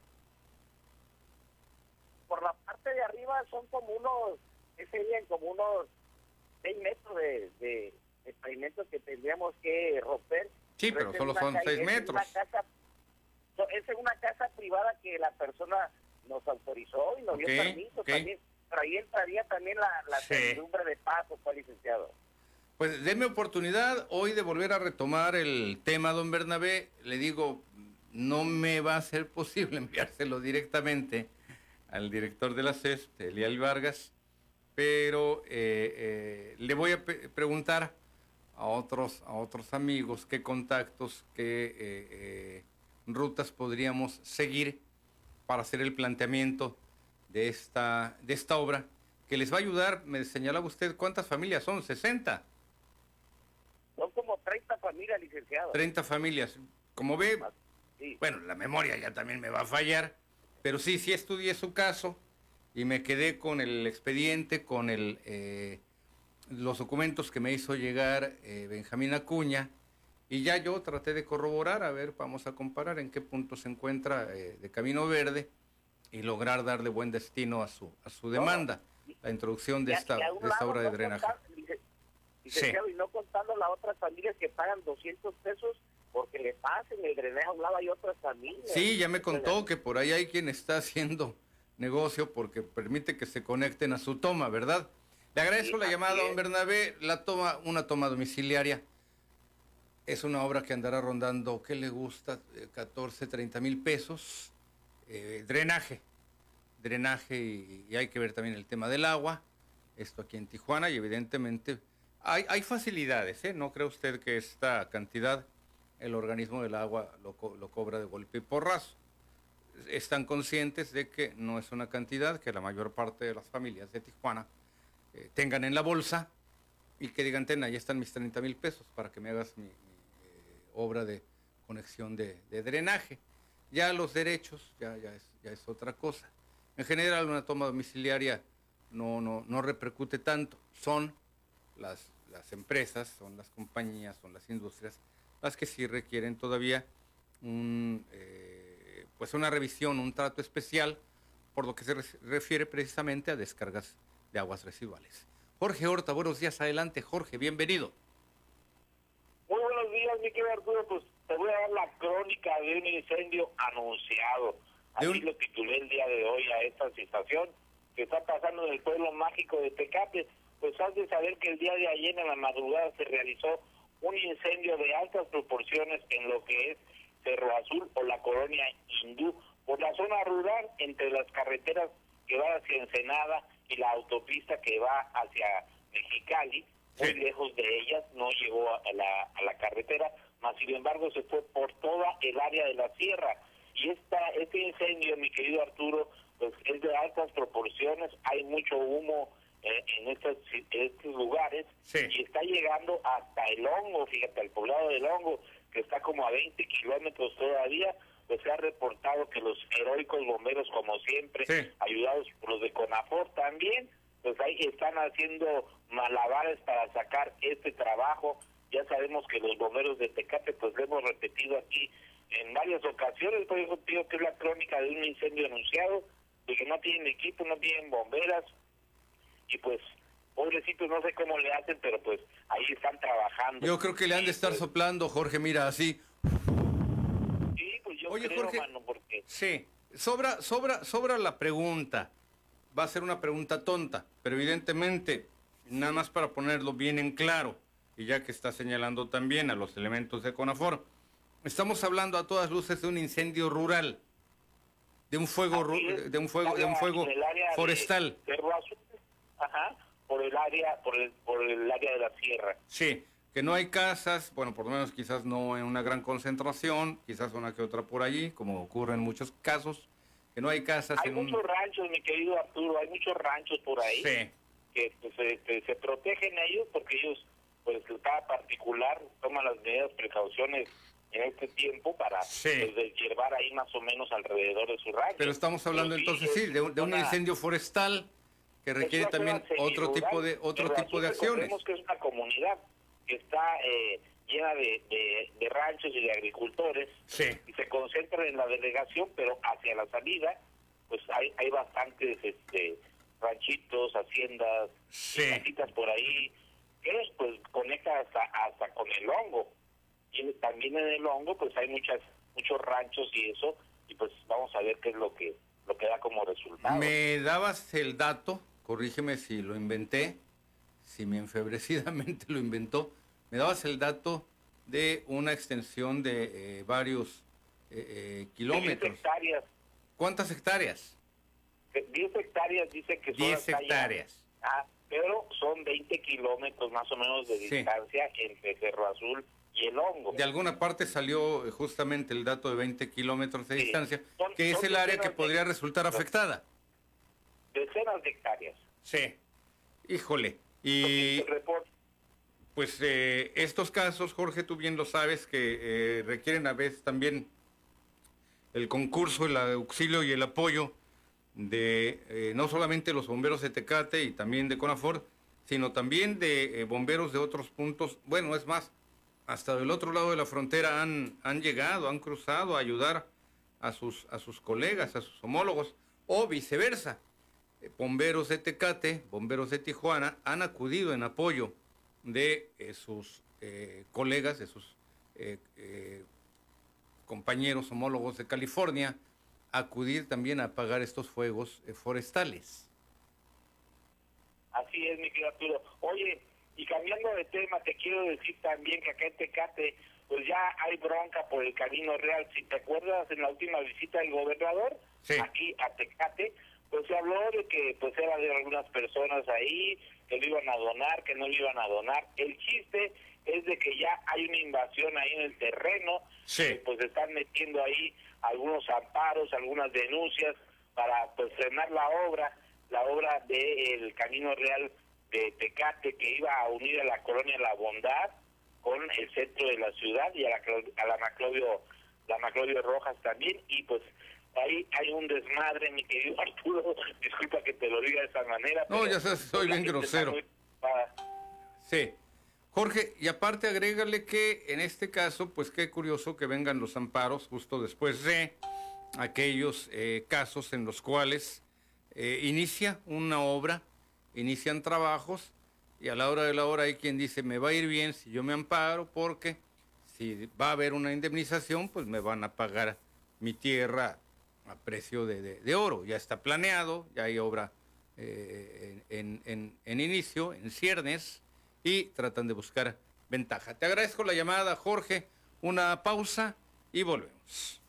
por la parte de arriba son como unos, ¿qué serían? Como unos 6 metros de, de, de que tendríamos que romper. Sí, pero es solo son calle- seis es en una metros. casa- es una casa privada que la persona nos autorizó y nos dio permiso también. Pero ahí entraría también la, la Sí. servidumbre de paso, pues, licenciado. Pues denme oportunidad hoy de volver a retomar el tema, don Bernabé. Le digo, no me va a ser posible enviárselo directamente al director de la CES, Elial Vargas, pero eh, eh, le voy a preguntar a otros, a otros amigos qué contactos, qué eh, eh, rutas podríamos seguir para hacer el planteamiento de esta, de esta obra que les va a ayudar, me señalaba usted, ¿cuántas familias son? 60. Son como 30 familias, licenciado. 30 familias. Como ve, Sí. bueno, la memoria ya también me va a fallar, pero sí, sí estudié su caso y me quedé con el expediente, con el, eh, los documentos que me hizo llegar eh, Benjamín Acuña, y ya yo traté de corroborar, a ver, vamos a comparar en qué punto se encuentra eh, de Camino Verde y lograr darle buen destino a su, a su demanda, la introducción de esta, de esta obra de no drenaje. contar- lice- licenciado, Y no contando las otras familias que pagan 200 pesos porque le pasen el drenaje a un lado hay otras familias. Sí, ya me contó que por ahí hay quien está haciendo negocio porque permite que se conecten a su toma, ¿verdad? Le agradezco Sí, la llamada, don. Bernabé. La toma, una toma domiciliaria. Es una obra que andará rondando, ¿qué le gusta? Eh, 14, 30 mil pesos. Eh, drenaje. Drenaje y, y hay que ver también el tema del agua. Esto aquí en Tijuana y evidentemente hay, hay facilidades, ¿eh? No cree usted que esta cantidad el organismo del agua lo, co- lo cobra de golpe y porrazo. Están conscientes de que no es una cantidad que la mayor parte de las familias de Tijuana eh, tengan en la bolsa y que digan, ten, ahí están mis 30 mil pesos para que me hagas mi, eh, obra de conexión de, drenaje. Ya los derechos, ya, ya, es, ya es otra cosa. En general, una toma domiciliaria no, no, no repercute tanto. Son las, las empresas, son las compañías, son las industrias las que sí requieren todavía eh, pues una revisión, un trato especial por lo que se refiere precisamente a descargas de aguas residuales. Jorge Horta, buenos días, adelante Jorge, bienvenido. Muy buenos días, mi querido Arturo, pues te voy a dar la crónica de un incendio anunciado. Así lo titulé el día de hoy a esta situación que está pasando en el pueblo mágico de Tecate. Pues has de saber que el día de ayer en la madrugada se realizó un incendio de altas proporciones en lo que es Cerro Azul o la colonia hindú, por la zona rural entre las carreteras que van hacia Ensenada y la autopista que va hacia Mexicali, muy lejos de ellas, no llegó a la, a la carretera, mas sin embargo se fue por toda el área de la sierra. Y esta, este incendio, mi querido Arturo, pues es de altas proporciones, hay mucho humo eh, en, estos, estos lugares y está llegando hasta el hongo, fíjate, el poblado del hongo, que está como a 20 kilómetros todavía, pues se ha reportado que los heroicos bomberos, como siempre, ayudados por los de CONAFOR también, pues ahí están haciendo malabares para sacar este trabajo. Ya sabemos que los bomberos de Tecate, pues lo hemos repetido aquí en varias ocasiones, por eso digo que es la crónica de un incendio anunciado, de que no tienen equipo, no tienen bomberas, y pues pobrecitos no sé cómo le hacen, pero pues ahí están trabajando. Yo creo que le han de estar pues, soplando, Jorge, mira, así. Oye, creo, Jorge, mano, porque... Sí, sobra, sobra, sobra la pregunta. Va a ser una pregunta tonta, pero evidentemente, nada más para ponerlo bien en claro, y ya que está señalando también a los elementos de CONAFOR, estamos hablando a todas luces de un incendio rural, de un fuego, de un fuego, de un fuego forestal. Ajá, por el área, por el, por el área de la sierra. Sí, que no hay casas, bueno, por lo menos quizás no en una gran concentración, quizás una que otra por allí, como ocurre en muchos casos, que no hay casas. Hay muchos ranchos, mi querido Arturo, hay muchos ranchos por ahí que pues, este, se protegen ellos porque ellos, pues cada particular toma las medidas, precauciones en este tiempo para sí. pues, ahí más o menos alrededor de su rancho. Pero estamos hablando entonces, sí, de, un incendio forestal que requiere también otro tipo de otro tipo de acciones. Que es una comunidad que está eh, llena de, de, ranchos y de agricultores y se concentran en la delegación, pero hacia la salida pues hay, hay bastantes este, ranchitos, haciendas, casitas por ahí, que pues conecta hasta, hasta con el hongo. Y también en el hongo pues hay muchas muchos ranchos y eso, y pues vamos a ver qué es lo que lo que da como resultado. ¿Me dabas el dato corrígeme si lo inventé, si me enfebrecidamente lo inventó, me dabas el dato de una extensión de eh, varios eh, eh, kilómetros. hectáreas. ¿Cuántas hectáreas? 10 hectáreas dice que son 10 hectáreas. Ah, pero son 20 kilómetros más o menos de distancia entre Cerro Azul y el hongo. De alguna parte salió justamente el dato de 20 kilómetros de distancia, que es el área que podría resultar afectada decenas de hectáreas. Sí, híjole. Y pues eh, estos casos, Jorge, tú bien lo sabes, que eh, requieren a veces también el concurso, el auxilio y el apoyo de eh, no solamente los bomberos de Tecate y también de Conafor, sino también de bomberos de otros puntos. Bueno, es más, hasta del otro lado de la frontera han, han llegado, han cruzado a ayudar a sus, a sus colegas, a sus homólogos, o viceversa bomberos de Tecate, bomberos de Tijuana, han acudido en apoyo de eh, sus eh, colegas, de sus eh, compañeros homólogos de California, acudir también a apagar estos fuegos forestales. Así es, mi Arturo. Oye, y cambiando de tema, te quiero decir también que acá en Tecate, pues ya hay bronca por el Camino Real. Si te acuerdas, en la última visita del gobernador, aquí a Tecate, pues se habló de que pues era de algunas personas ahí, que lo iban a donar, que no lo iban a donar. El chiste es de que ya hay una invasión ahí en el terreno, sí. pues están metiendo ahí algunos amparos, algunas denuncias para pues frenar la obra, la obra del Camino Real de Tecate que iba a unir a la colonia La Bondad con el centro de la ciudad y a la, a la Maclovio, la Maclovio Rojas también y pues ahí hay un desmadre, mi querido Arturo. Disculpa que te lo diga de esa manera. No, pero ya sabes, soy bien grosero. muy. Sí. Jorge, y aparte agrégale que en este caso, pues qué curioso que vengan los amparos justo después de aquellos eh, casos en los cuales eh, inicia una obra, inician trabajos y a la hora de la hora hay quien dice me va a ir bien si yo me amparo porque si va a haber una indemnización pues me van a pagar mi tierra a precio de, de- oro. Ya está planeado, ya hay obra eh, en, en- en inicio, en ciernes, y tratan de buscar ventaja. Te agradezco la llamada, Jorge. Una pausa y volvemos.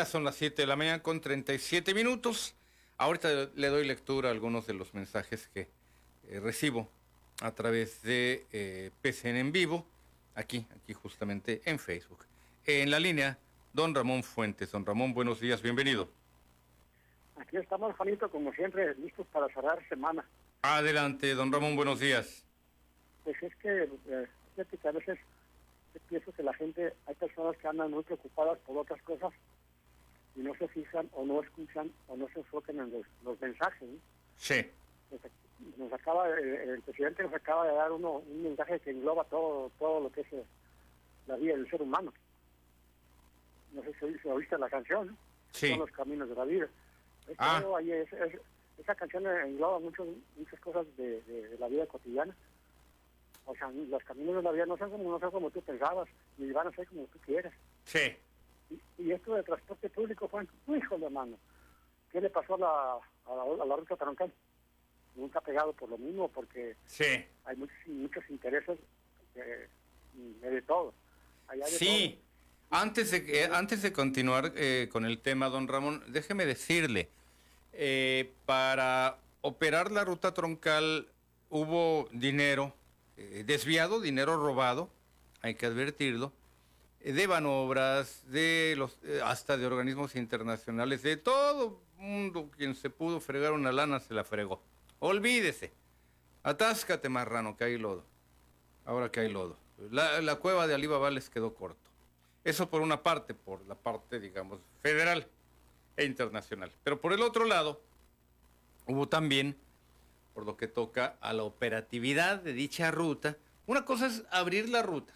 Ya son las 7 de la mañana con 37 minutos. Ahorita le doy lectura a algunos de los mensajes que eh, recibo a través de eh, PCN en vivo, aquí, aquí justamente en Facebook. En la línea, don Ramón Fuentes. Don Ramón, buenos días, bienvenido. Aquí estamos, Juanito, como siempre, listos para cerrar semana. Adelante, don Ramón, buenos días. Pues es que, eh, que a veces pienso que la gente, hay personas que andan muy preocupadas por otras cosas y no se fijan o no escuchan o no se enfocan en los, los mensajes. Sí. Nos, nos acaba, el presidente nos acaba de dar uno, un mensaje que engloba todo todo lo que es eh, la vida del ser humano. No sé si, si oíste la canción, ¿no? Sí. Son los caminos de la vida. Es Ah. ahí, es- es- esa canción engloba muchos, muchas cosas de, de- de la vida cotidiana. O sea, los caminos de la vida no son como, no son como tú pensabas, ni van a ser como tú quieres. Sí. Y, y esto de transporte público fue, híjole, mano, ¿qué le pasó a la, a la, a la ruta troncal? Nunca ha pegado por lo mismo, porque Sí. hay muchos, muchos intereses de, de todo. Allá de Sí. Antes de, antes de continuar eh, con el tema, don Ramón, déjeme decirle, eh, para operar la ruta troncal hubo dinero eh, desviado, dinero robado, hay que advertirlo, eh, de manobras, de los, eh, hasta de organismos internacionales, de todo mundo quien se pudo fregar una lana se la fregó. Olvídese. Atáscate, marrano, que hay lodo. Ahora que hay lodo. La, la cueva de Alibaba les quedó corto. Eso por una parte, por la parte, digamos, federal e internacional. Pero por el otro lado, hubo también, por lo que toca a la operatividad de dicha ruta, una cosa es abrir la ruta,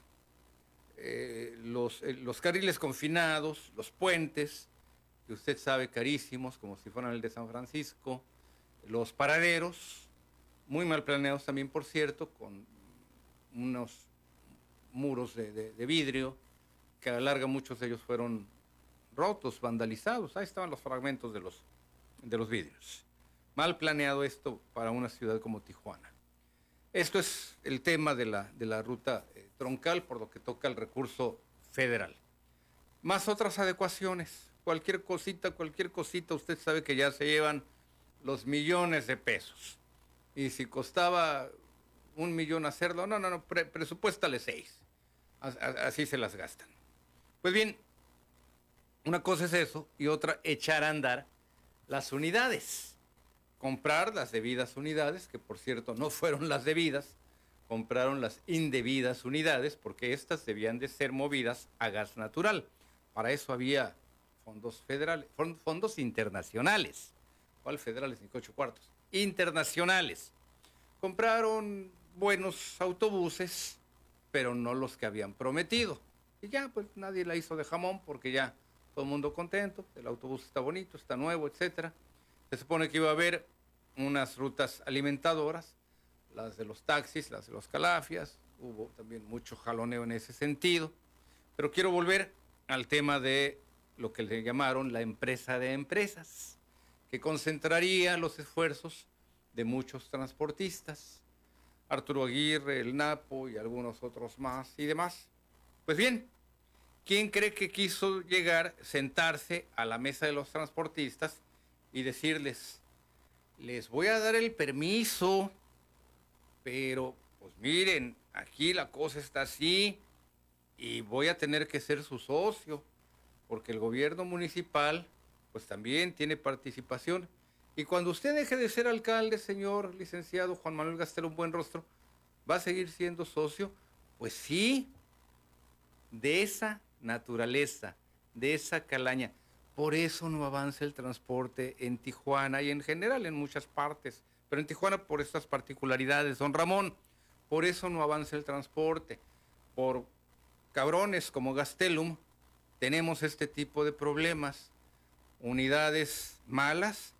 eh, los, eh, los carriles confinados, los puentes, que usted sabe carísimos, como si fueran el de San Francisco, los paraderos, muy mal planeados también, por cierto, con unos muros de, de- vidrio, que a la larga muchos de ellos fueron rotos, vandalizados. Ahí estaban los fragmentos de los, de los vidrios. Mal planeado esto para una ciudad como Tijuana. Esto es el tema de la, de la ruta eh, troncal, por lo que toca el recurso federal. Más otras adecuaciones. Cualquier cosita, cualquier cosita, usted sabe que ya se llevan los millones de pesos. Y si costaba un millón hacerlo, no, no, no, pre- seis. Así se las gastan. Pues bien, una cosa es eso y otra echar a andar las unidades. Comprar las debidas unidades, que por cierto no fueron las debidas, compraron las indebidas unidades porque estas debían de ser movidas a gas natural. Para eso había fondos federales, fon- fondos internacionales. ¿Cuál federales? Ni ocho cuartos. Internacionales. Compraron buenos autobuses, pero no los que habían prometido. Y ya, pues nadie la hizo de jamón porque ya todo el mundo contento, el autobús está bonito, está nuevo, etcétera. Se supone que iba a haber unas rutas alimentadoras, las de los taxis, las de los calafias, hubo también mucho jaloneo en ese sentido. Pero quiero volver al tema de lo que le llamaron la empresa de empresas, que concentraría los esfuerzos de muchos transportistas, Arturo Aguirre, el Napo y algunos otros más y demás. Pues bien, ¿quién cree que quiso llegar, sentarse a la mesa de los transportistas y decirles, les voy a dar el permiso, pero pues miren, aquí la cosa está así y voy a tener que ser su socio, porque el gobierno municipal pues también tiene participación. Y cuando usted deje de ser alcalde, señor licenciado Juan Manuel Gastel, un buen rostro, ¿va a seguir siendo socio? Pues sí, de esa naturaleza, de esa calaña. Por eso no avanza el transporte en Tijuana y en general en muchas partes, pero en Tijuana por estas particularidades, don Ramón, por eso no avanza el transporte. Por cabrones como Gastelum tenemos este tipo de problemas, unidades malas.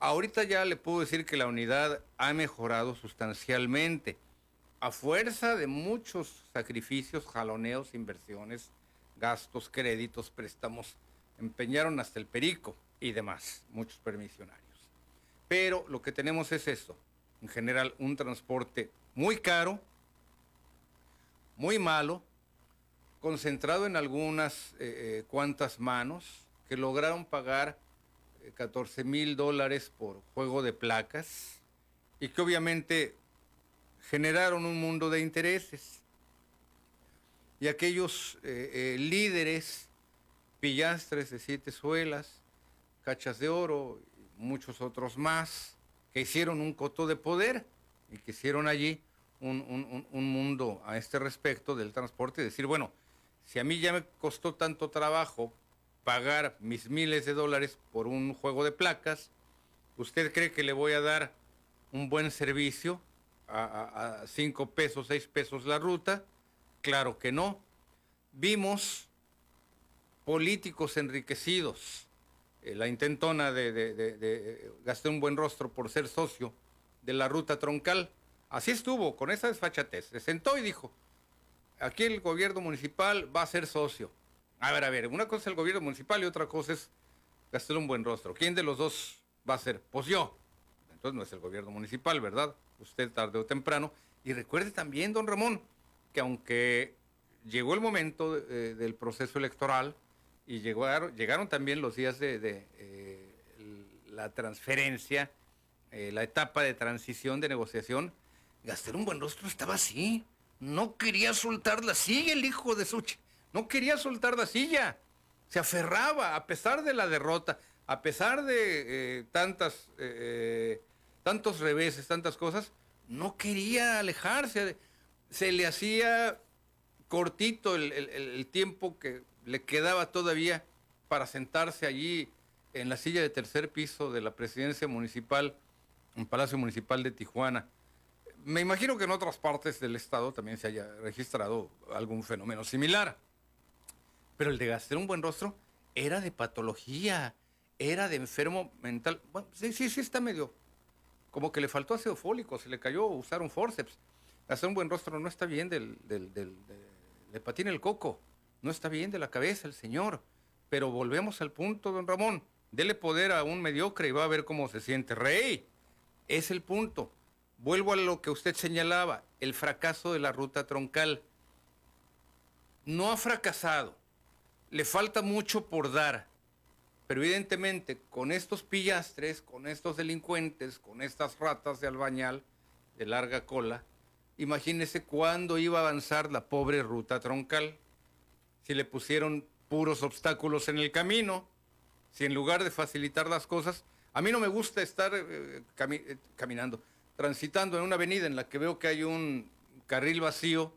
Ahorita ya le puedo decir que la unidad ha mejorado sustancialmente a fuerza de muchos sacrificios, jaloneos, inversiones, gastos, créditos, préstamos, empeñaron hasta el perico y demás, muchos permisionarios. Pero lo que tenemos es esto, en general un transporte muy caro, muy malo, concentrado en algunas eh, eh, cuantas manos que lograron pagar eh, 14 mil dólares por juego de placas y que obviamente generaron un mundo de intereses. Y aquellos eh, eh, líderes, pillastres de siete suelas, cachas de oro, y muchos otros más, que hicieron un coto de poder y que hicieron allí un, un- un- un mundo a este respecto del transporte y decir, bueno, si a mí ya me costó tanto trabajo pagar mis miles de dólares por un juego de placas, ¿usted cree que le voy a dar un buen servicio a, a- a cinco pesos, seis pesos la ruta? Claro que no. Vimos políticos enriquecidos. Eh, la intentona de, de- un buen rostro por ser socio de la ruta troncal. Así estuvo, con esa desfachatez. Se sentó y dijo, aquí el gobierno municipal va a ser socio. A ver, a ver, una cosa es el gobierno municipal y otra cosa es gastar un buen rostro. ¿Quién de los dos va a ser? Pues yo. Entonces no es el gobierno municipal, ¿verdad? Usted tarde o temprano. Y recuerde también, don Ramón, que aunque llegó el momento eh, del proceso electoral y llegaron, llegaron también los días de, eh, la transferencia, eh, la etapa de transición, de negociación, Gastelum Buenrostro estaba así. No quería soltar la silla, el hijo de Suchi. No quería soltar la silla. Se aferraba, a pesar de la derrota, a pesar de eh, tantas, tantos reveses, tantas cosas, no quería alejarse. Se le hacía cortito el tiempo que le quedaba todavía para sentarse allí en la silla de tercer piso de la presidencia municipal, en Palacio Municipal de Tijuana. Me imagino que en otras partes del estado también se haya registrado algún fenómeno similar. Pero el de Gaster un buen rostro era de patología, era de enfermo mental. Bueno, sí, sí, sí está medio. Como que le faltó ácido fólico, se le cayó usar un forceps. Hacer un buen rostro no está bien del, del, del, le patina el coco. No está bien de la cabeza el señor. Pero volvemos al punto, don Ramón. Dele poder a un mediocre y va a ver cómo se siente. Rey, es el punto. Vuelvo a lo que usted señalaba, el fracaso de la ruta troncal. No ha fracasado. Le falta mucho por dar. Pero evidentemente, con estos pillastres, con estos delincuentes, con estas ratas de albañal de larga cola, imagínese cuándo iba a avanzar la pobre ruta troncal si le pusieron puros obstáculos en el camino, si en lugar de facilitar las cosas, a mí no me gusta estar eh, eh, caminando, transitando en una avenida en la que veo que hay un carril vacío,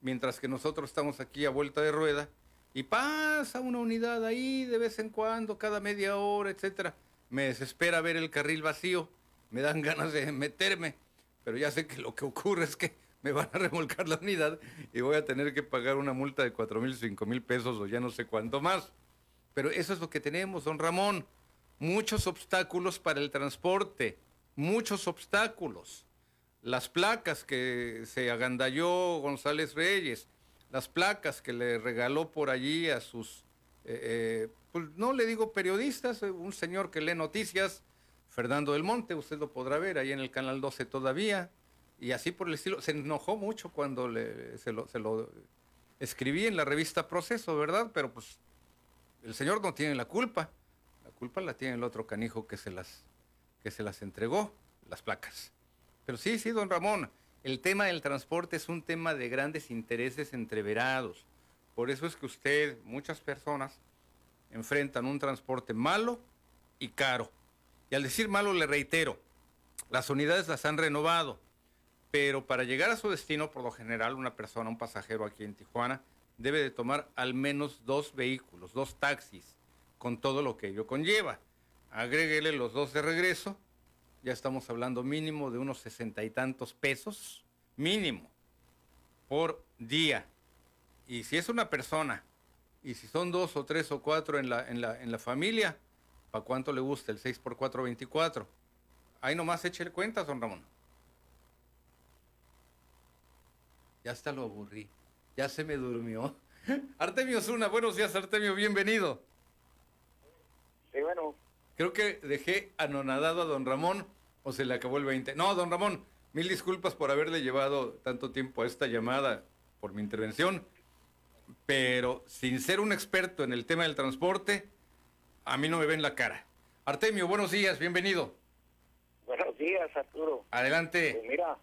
mientras que nosotros estamos aquí a vuelta de rueda, y pasa una unidad ahí de vez en cuando, cada media hora, etcétera. Me desespera ver el carril vacío, me dan ganas de meterme, pero ya sé que lo que ocurre es que me van a remolcar la unidad y voy a tener que pagar una multa de cuatro mil, cinco mil pesos o ya no sé cuánto más. Pero eso es lo que tenemos, don Ramón. Muchos obstáculos para el transporte, muchos obstáculos. Las placas que se agandalló González Reyes, las placas que le regaló por allí a sus, eh, eh, pues no le digo periodistas, eh, un señor que lee noticias, Fernando del Monte, usted lo podrá ver ahí en el Canal 12 todavía, y así por el estilo. Se enojó mucho cuando le, se, lo, se lo escribí en la revista Proceso, ¿verdad? Pero pues el señor no tiene la culpa. La culpa la tiene el otro canijo que se las, que se las entregó, las placas. Pero sí, sí, don Ramón, el tema del transporte es un tema de grandes intereses entreverados. Por eso es que usted, muchas personas, enfrentan un transporte malo y caro. Y al decir malo le reitero, las unidades las han renovado, pero para llegar a su destino, por lo general, una persona, un pasajero aquí en Tijuana, debe de tomar al menos dos vehículos, dos taxis, con todo lo que ello conlleva. Agréguele los dos de regreso, ya estamos hablando mínimo de unos sesenta y tantos pesos, mínimo, por día. Y si es una persona, y si son dos o tres o cuatro en la, en la, en la familia, ¿para cuánto le gusta el 6 por 4, 24? Ahí nomás eche cuentas, don Ramón. Ya hasta lo aburrí. Ya se me durmió. Artemio Zuna, buenos días, Artemio, bienvenido. Sí, bueno. Creo que dejé anonadado a don Ramón o se le acabó el 20. No, don Ramón, mil disculpas por haberle llevado tanto tiempo a esta llamada por mi intervención, pero sin ser un experto en el tema del transporte, a mí no me ven la cara. Artemio, buenos días, bienvenido. Buenos días, Arturo. Adelante. Pues mira,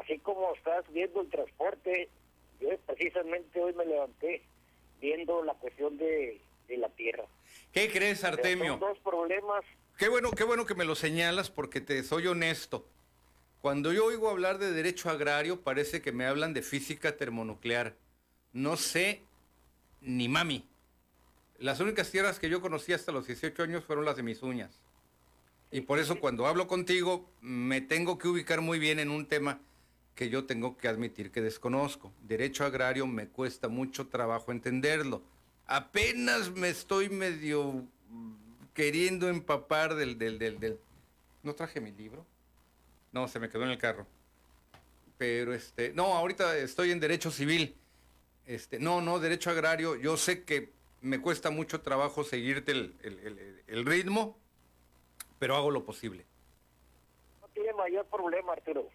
así como estás viendo el transporte, yo precisamente hoy me levanté viendo la cuestión de, la tierra. ¿Qué crees, Artemio? Son dos problemas. Qué bueno, qué bueno que me lo señalas porque te soy honesto. Cuando yo oigo hablar de derecho agrario, parece que me hablan de física termonuclear. No sé ni mami. Las únicas tierras que yo conocí hasta los 18 años fueron las de mis uñas. Y por eso cuando hablo contigo me tengo que ubicar muy bien en un tema que yo tengo que admitir que desconozco. Derecho agrario me cuesta mucho trabajo entenderlo. Apenas me estoy medio queriendo empapar del, del, del, del... ¿No traje mi libro? No, se me quedó en el carro. Pero este, no, ahorita estoy en derecho civil. Este, no, no, derecho agrario. Yo sé que me cuesta mucho trabajo seguirte el, el, el ritmo, pero hago lo posible. No tiene mayor problema, Arturo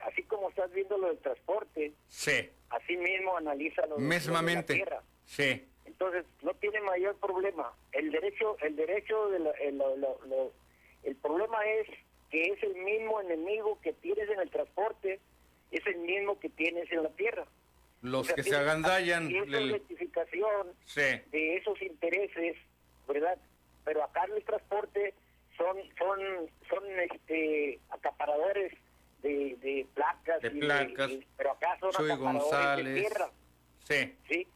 así como estás viendo lo del transporte, sí. así mismo analiza lo, de la tierra. Sí. Entonces, no tiene mayor problema. El derecho, el derecho, de el, el problema es que es el mismo enemigo que tienes en el transporte es el mismo que tienes en la tierra. Los que se agandallan. Y esa identificación de esos intereses, ¿verdad? Pero acá en el transporte son son son este acaparadores de, de placas, de placas. pero acá son acaparadores de tierra. Sí. Sí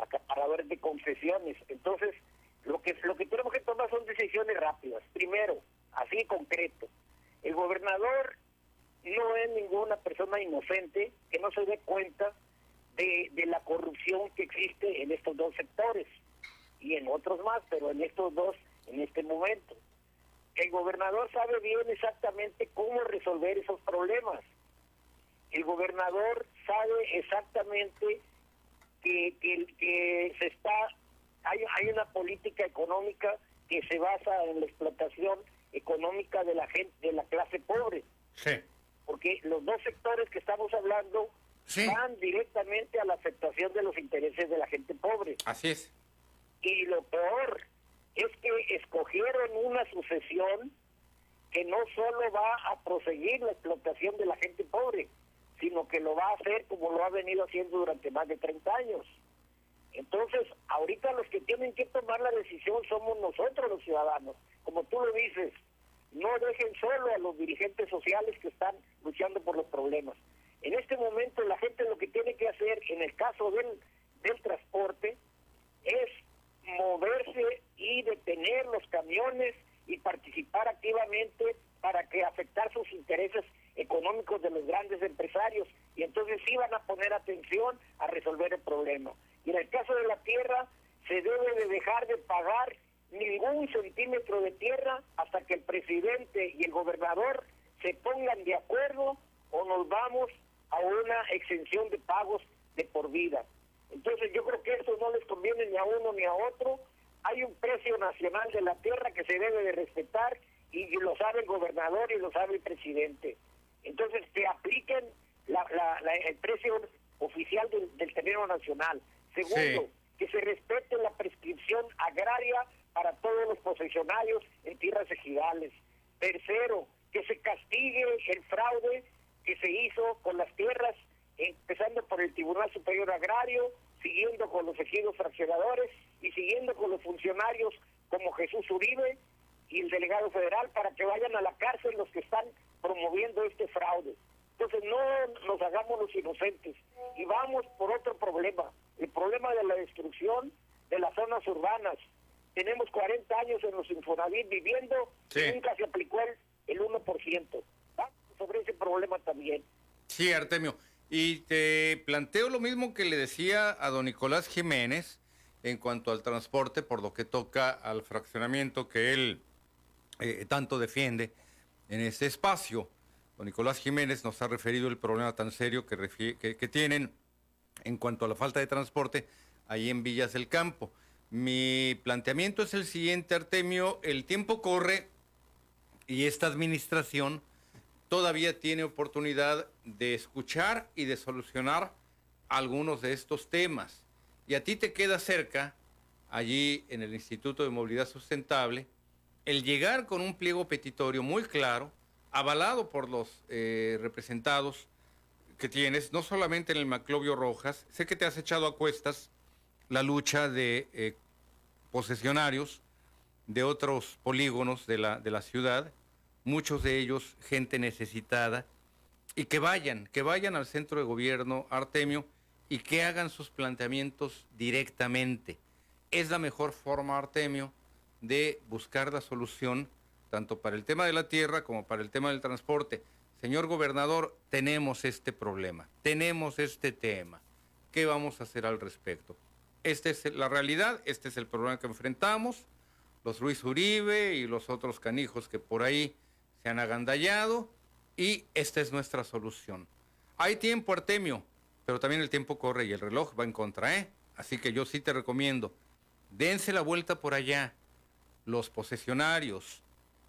acaparadores de concesiones. Entonces lo que lo que tenemos que tomar son decisiones rápidas. Primero así concreto. El gobernador no es ninguna persona inocente que no se dé cuenta de, de la corrupción que existe en estos dos sectores y en otros más pero en estos dos en este momento el gobernador sabe bien exactamente cómo resolver esos problemas. El gobernador sabe exactamente que, que, se está hay, hay una política económica que se basa en la explotación económica de la gente de la clase pobre. Sí. Porque los dos sectores que estamos hablando van directamente a la aceptación de los intereses de la gente pobre. Así es. Y lo peor es que escogieron una sucesión que no solo va a proseguir la explotación de la gente pobre, sino que lo va a hacer como lo ha venido haciendo durante más de 30 años. Entonces, ahorita los que tienen que tomar la decisión somos nosotros los ciudadanos. Como tú lo dices, no dejen solo a los dirigentes sociales que están luchando por los problemas. En este momento la gente lo que tiene que hacer, en el caso del, del transporte, es moverse y detener los camiones y participar activamente para que afectar sus intereses económicos de los grandes empresarios y entonces sí van a poner atención a resolver el problema. Y en el caso de la tierra se debe de dejar de pagar ningún centímetro de tierra hasta que el presidente y el gobernador se pongan de acuerdo o nos vamos a una exención de pagos de por vida. Entonces yo creo que esto no les conviene ni a uno ni a otro. Hay un precio nacional de la tierra que se debe de respetar y lo sabe el gobernador y lo sabe el presidente. Entonces que apliquen el precio oficial del, terreno nacional. Segundo, que se respete la prescripción agraria para todos los posesionarios en tierras ejidales. Tercero, que se castigue el fraude que se hizo con las tierras empezando por el Tribunal Superior Agrario, siguiendo con los ejidos fraccionadores y siguiendo con los funcionarios como Jesús Uribe y el delegado federal para que vayan a la cárcel los que están promoviendo este fraude. Entonces no nos hagamos los inocentes y vamos por otro problema, el problema de la destrucción de las zonas urbanas. Tenemos 40 años en los Infonavit viviendo y nunca se aplicó el, el 1%. Vamos sobre ese problema también. Sí, Artemio. Y te planteo lo mismo que le decía a don Nicolás Jiménez en cuanto al transporte, por lo que toca al fraccionamiento que él eh, tanto defiende en ese espacio. Don Nicolás Jiménez nos ha referido el problema tan serio que, que, tienen en cuanto a la falta de transporte ahí en Villas del Campo. Mi planteamiento es el siguiente, Artemio. El tiempo corre y esta administración todavía tiene oportunidad de escuchar y de solucionar algunos de estos temas. Y a ti te queda cerca, allí en el Instituto de Movilidad Sustentable, el llegar con un pliego petitorio muy claro, avalado por los eh, representados que tienes, no solamente en el Maclovio Rojas, sé que te has echado a cuestas la lucha de eh, posesionarios de otros polígonos de la, de la ciudad, muchos de ellos gente necesitada, y que vayan, que vayan al centro de gobierno, Artemio, y que hagan sus planteamientos directamente. Es la mejor forma, Artemio, de buscar la solución, tanto para el tema de la tierra como para el tema del transporte. Señor gobernador, tenemos este problema, tenemos este tema. ¿Qué vamos a hacer al respecto? Esta es la realidad, este es el problema que enfrentamos. Los Ruiz Uribe y los otros canijos que por ahí se han agandallado y esta es nuestra solución. Hay tiempo, Artemio, pero también el tiempo corre y el reloj va en contra, ¿eh? Así que yo sí te recomiendo, dense la vuelta por allá, los posesionarios,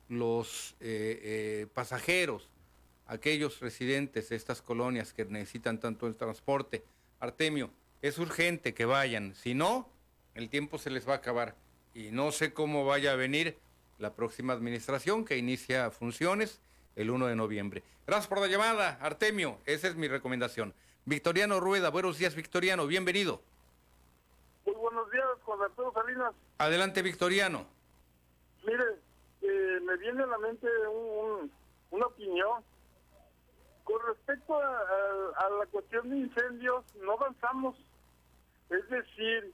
los eh, eh, pasajeros, aquellos residentes de estas colonias que necesitan tanto el transporte. Artemio, es urgente que vayan, si no, el tiempo se les va a acabar y no sé cómo vaya a venir la próxima administración que inicia funciones el 1 de noviembre. Gracias por la llamada, Artemio. Esa es mi recomendación. Victoriano Rueda, buenos días, Victoriano, bienvenido. Muy buenos días, Juan Arturo Salinas. Adelante, Victoriano. Mire, eh, me viene a la mente una opinión. Con respecto a, la cuestión de incendios, no avanzamos. Es decir,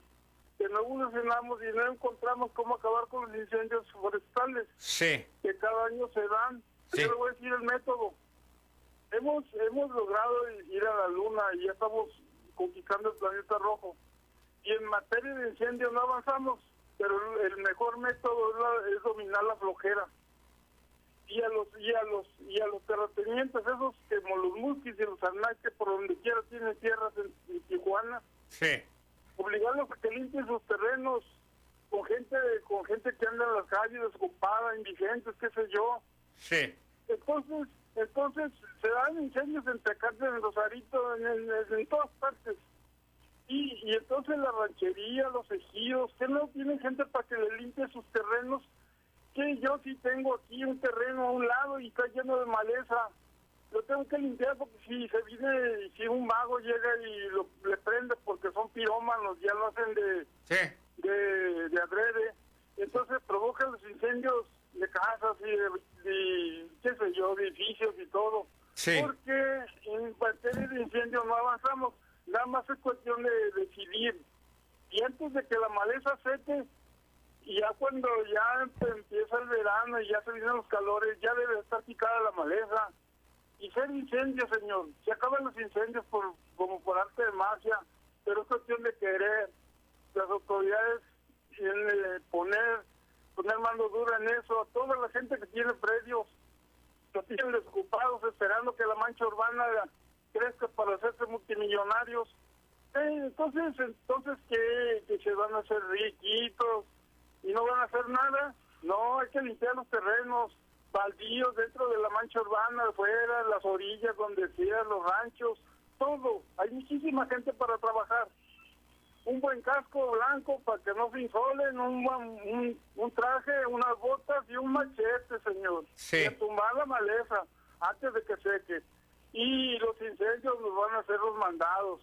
que no evolucionamos y no encontramos cómo acabar con los incendios forestales. Sí. Que cada año se dan. Yo le voy a decir el método. Hemos, hemos logrado ir a la luna y ya estamos conquistando el planeta rojo. Y en materia de incendios no avanzamos, pero el mejor método es, dominar la flojera. Y a los y a los y a los terratenientes esos como los musquis y los que por donde quiera tienen tierras en, Tijuana. Sí. Obligarlos a que limpien sus terrenos con gente con gente que anda en las calles desocupada, indigentes, qué sé yo. Sí. Entonces, entonces se dan incendios en Tecate, en Rosarito, en, en, todas partes. Y, y entonces la ranchería, los ejidos, que no tienen gente para que le limpie sus terrenos, que yo sí tengo aquí un terreno a un lado y está lleno de maleza, lo tengo que limpiar porque si se viene, si un mago llega y lo, le prende porque son pirómanos, ya lo hacen de, de, de adrede, entonces provoca los incendios de casas y, de, qué sé yo, edificios y todo. Porque en materia de incendios no avanzamos, nada más es cuestión de decidir. Y antes de que la maleza sete, y ya cuando ya empieza el verano y ya se vienen los calores, ya debe estar picada la maleza. Y ser incendios, señor. Se acaban los incendios por como por arte de magia, pero es cuestión de querer. Las autoridades eh, poner poner mano dura en eso, a toda la gente que tiene predios, que tienen desocupados esperando que la mancha urbana crezca para hacerse multimillonarios. Eh, entonces, entonces ¿qué? que se van a hacer riquitos y no van a hacer nada. No, hay que limpiar los terrenos, baldíos dentro de la mancha urbana, afuera, las orillas, donde sea, los ranchos, todo. Hay muchísima gente para trabajar un buen casco blanco para que no se insolen, un, un, traje, unas botas y un machete, señor. Sí. Y tumbar la maleza antes de que seque. Y los incendios nos van a hacer los mandados.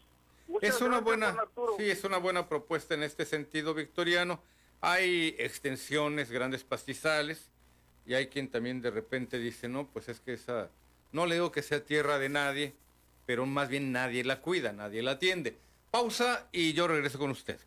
es una buena, sí, es una buena propuesta en este sentido, Victoriano. Hay extensiones, grandes pastizales, y hay quien también de repente dice, no, pues es que esa, no le digo que sea tierra de nadie, pero más bien nadie la cuida, nadie la atiende. Pausa y yo regreso con usted.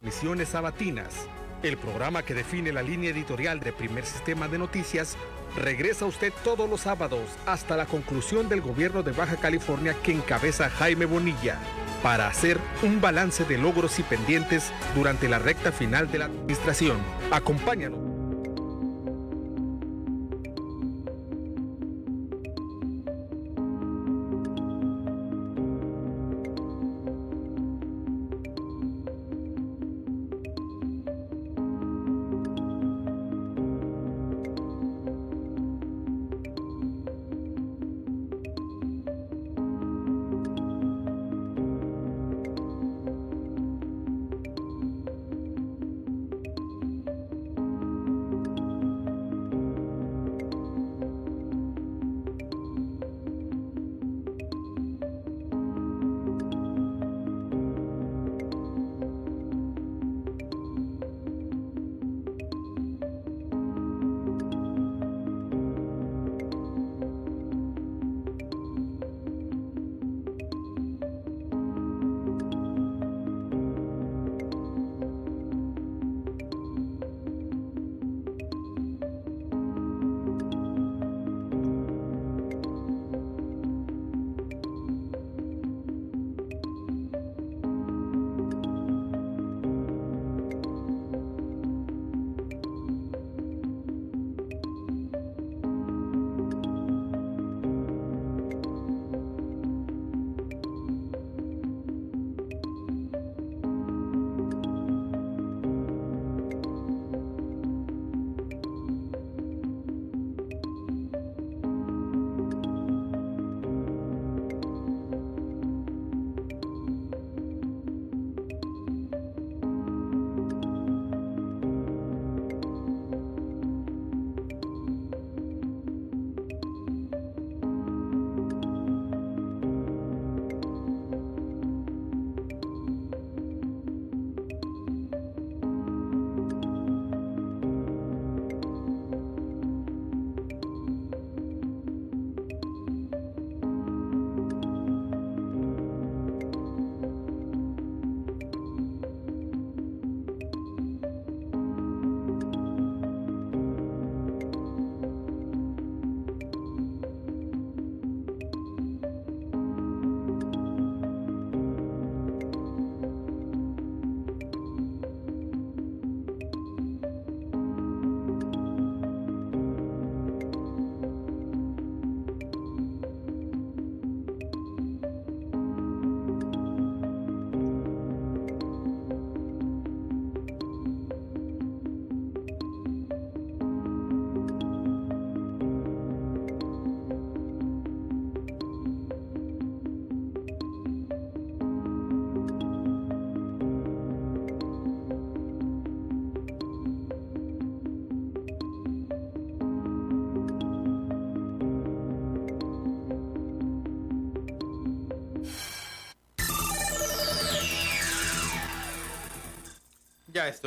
Misiones Sabatinas, el programa que define la línea editorial de Primer Sistema de Noticias, regresa usted todos los sábados hasta la conclusión del gobierno de Baja California que encabeza Jaime Bonilla para hacer un balance de logros y pendientes durante la recta final de la administración. Acompáñanos.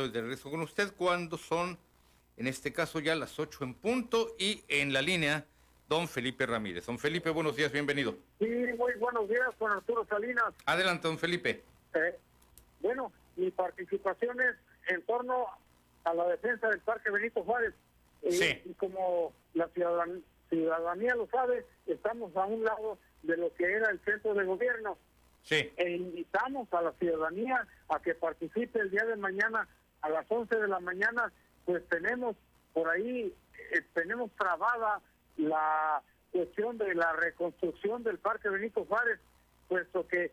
Estoy de regreso con usted cuando son, en este caso, ya las 8 en punto y en la línea, don Felipe Ramírez. Don Felipe, buenos días, bienvenido. Sí, muy buenos días, con Arturo Salinas. Adelante, don Felipe. Eh, bueno, mi participación es en torno a la defensa del Parque Benito Juárez. Eh, Sí. Y como la ciudadan- ciudadanía lo sabe, estamos a un lado de lo que era el centro de gobierno. Sí. E invitamos a la ciudadanía a que participe el día de mañana a las 11 de la mañana, pues tenemos por ahí, eh, tenemos trabada la cuestión de la reconstrucción del Parque Benito Juárez, puesto que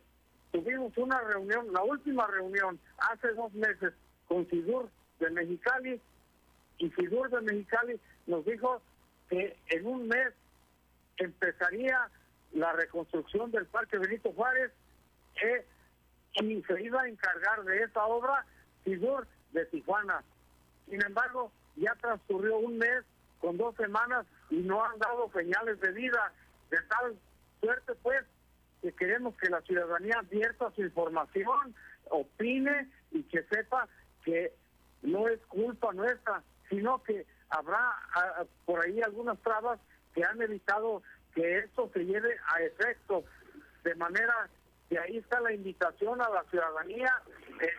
tuvimos una reunión, la última reunión hace dos meses con Sidur de Mexicali y Sidur de Mexicali nos dijo que en un mes empezaría la reconstrucción del Parque Benito Juárez eh, y se iba a encargar de esa obra Sidur de Tijuana. Sin embargo, ya transcurrió un mes con dos semanas y no han dado señales de vida. De tal suerte, pues, que queremos que la ciudadanía advierta su información, opine y que sepa que no es culpa nuestra, sino que habrá ah, por ahí algunas trabas que han evitado que esto se lleve a efecto. De manera que ahí está la invitación a la ciudadanía. eh,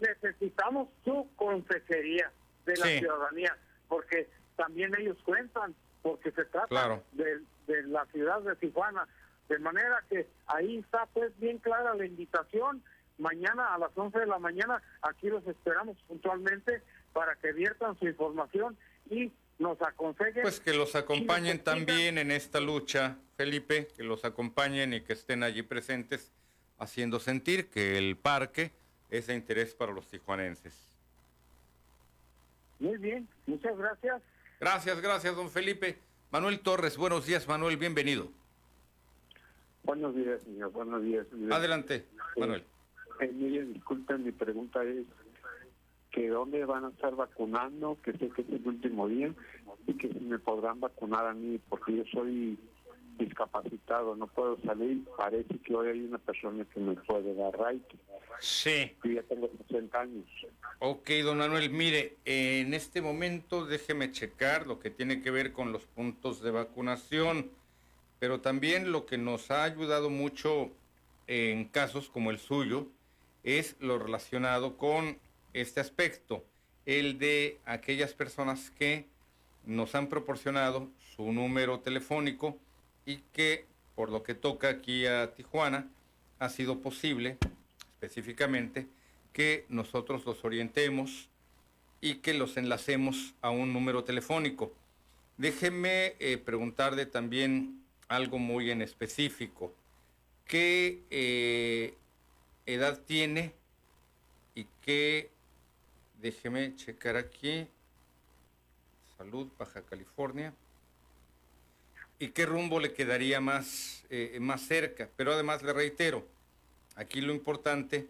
necesitamos su consejería de la Sí. ciudadanía, porque también ellos cuentan, porque se trata Claro. de, de la ciudad de Tijuana. De manera que ahí está pues bien clara la invitación. Mañana a las 11 de la mañana aquí los esperamos puntualmente para que viertan su información y nos aconsejen. Pues que los acompañen también en esta lucha, Felipe, que los acompañen y que estén allí presentes, haciendo sentir que el parque es de interés para los tijuanenses. Muy bien, muchas gracias. Gracias, gracias, don Felipe. Manuel Torres, buenos días, Manuel, bienvenido. Buenos días, señor. Buenos días. Adelante, Manuel. eh, mire, disculpen, mi pregunta es que dónde van a estar vacunando, que sé que es el último día, y que si me podrán vacunar a mí, porque yo soy discapacitado, no puedo salir. Parece que hoy hay una persona que me puede dar right. Sí. Yo ya tengo 60 años. Ok, don Manuel, mire, en este momento déjeme checar lo que tiene que ver con los puntos de vacunación, pero también lo que nos ha ayudado mucho en casos como el suyo es lo relacionado con este aspecto, el de aquellas personas que nos han proporcionado su número telefónico y que por lo que toca aquí a Tijuana ha sido posible específicamente que nosotros los orientemos y que los enlacemos a un número telefónico. Déjeme eh, preguntarle también algo muy en específico. ¿Qué eh, edad tiene y qué, déjeme checar aquí, Salud, Baja California, y qué rumbo le quedaría más, eh, más cerca? Pero además le reitero, aquí lo importante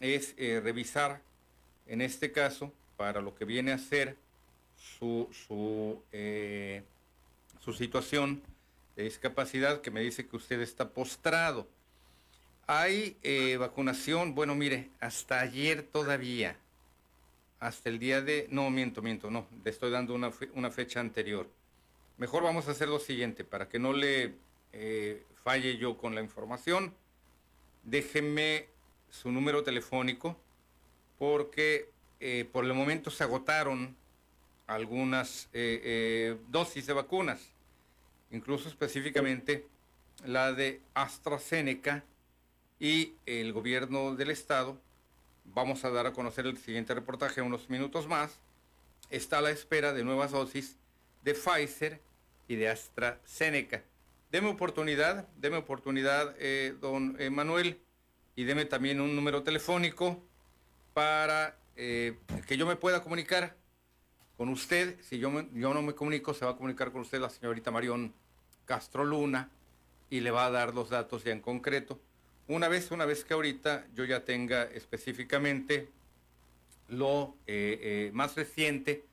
es eh, revisar, en este caso, para lo que viene a ser su, su, eh, su situación de discapacidad, que me dice que usted está postrado. Hay eh, vacunación, bueno, mire, hasta ayer todavía, hasta el día de, no, miento, miento, no, le estoy dando una, una fecha anterior. Mejor vamos a hacer lo siguiente, para que no le eh, falle yo con la información, déjeme su número telefónico, porque eh, por el momento se agotaron algunas eh, dosis de vacunas, incluso específicamente la de AstraZeneca y el gobierno del estado. Vamos a dar a conocer el siguiente reportaje unos minutos más. Está a la espera de nuevas dosis de Pfizer y de AstraZeneca. Deme oportunidad, deme oportunidad, eh, don Manuel, y deme también un número telefónico para eh, que yo me pueda comunicar con usted. Si yo, yo no me comunico, se va a comunicar con usted la señorita Marión Castro Luna y le va a dar los datos ya en concreto. Una vez, una vez que ahorita yo ya tenga específicamente lo eh, más reciente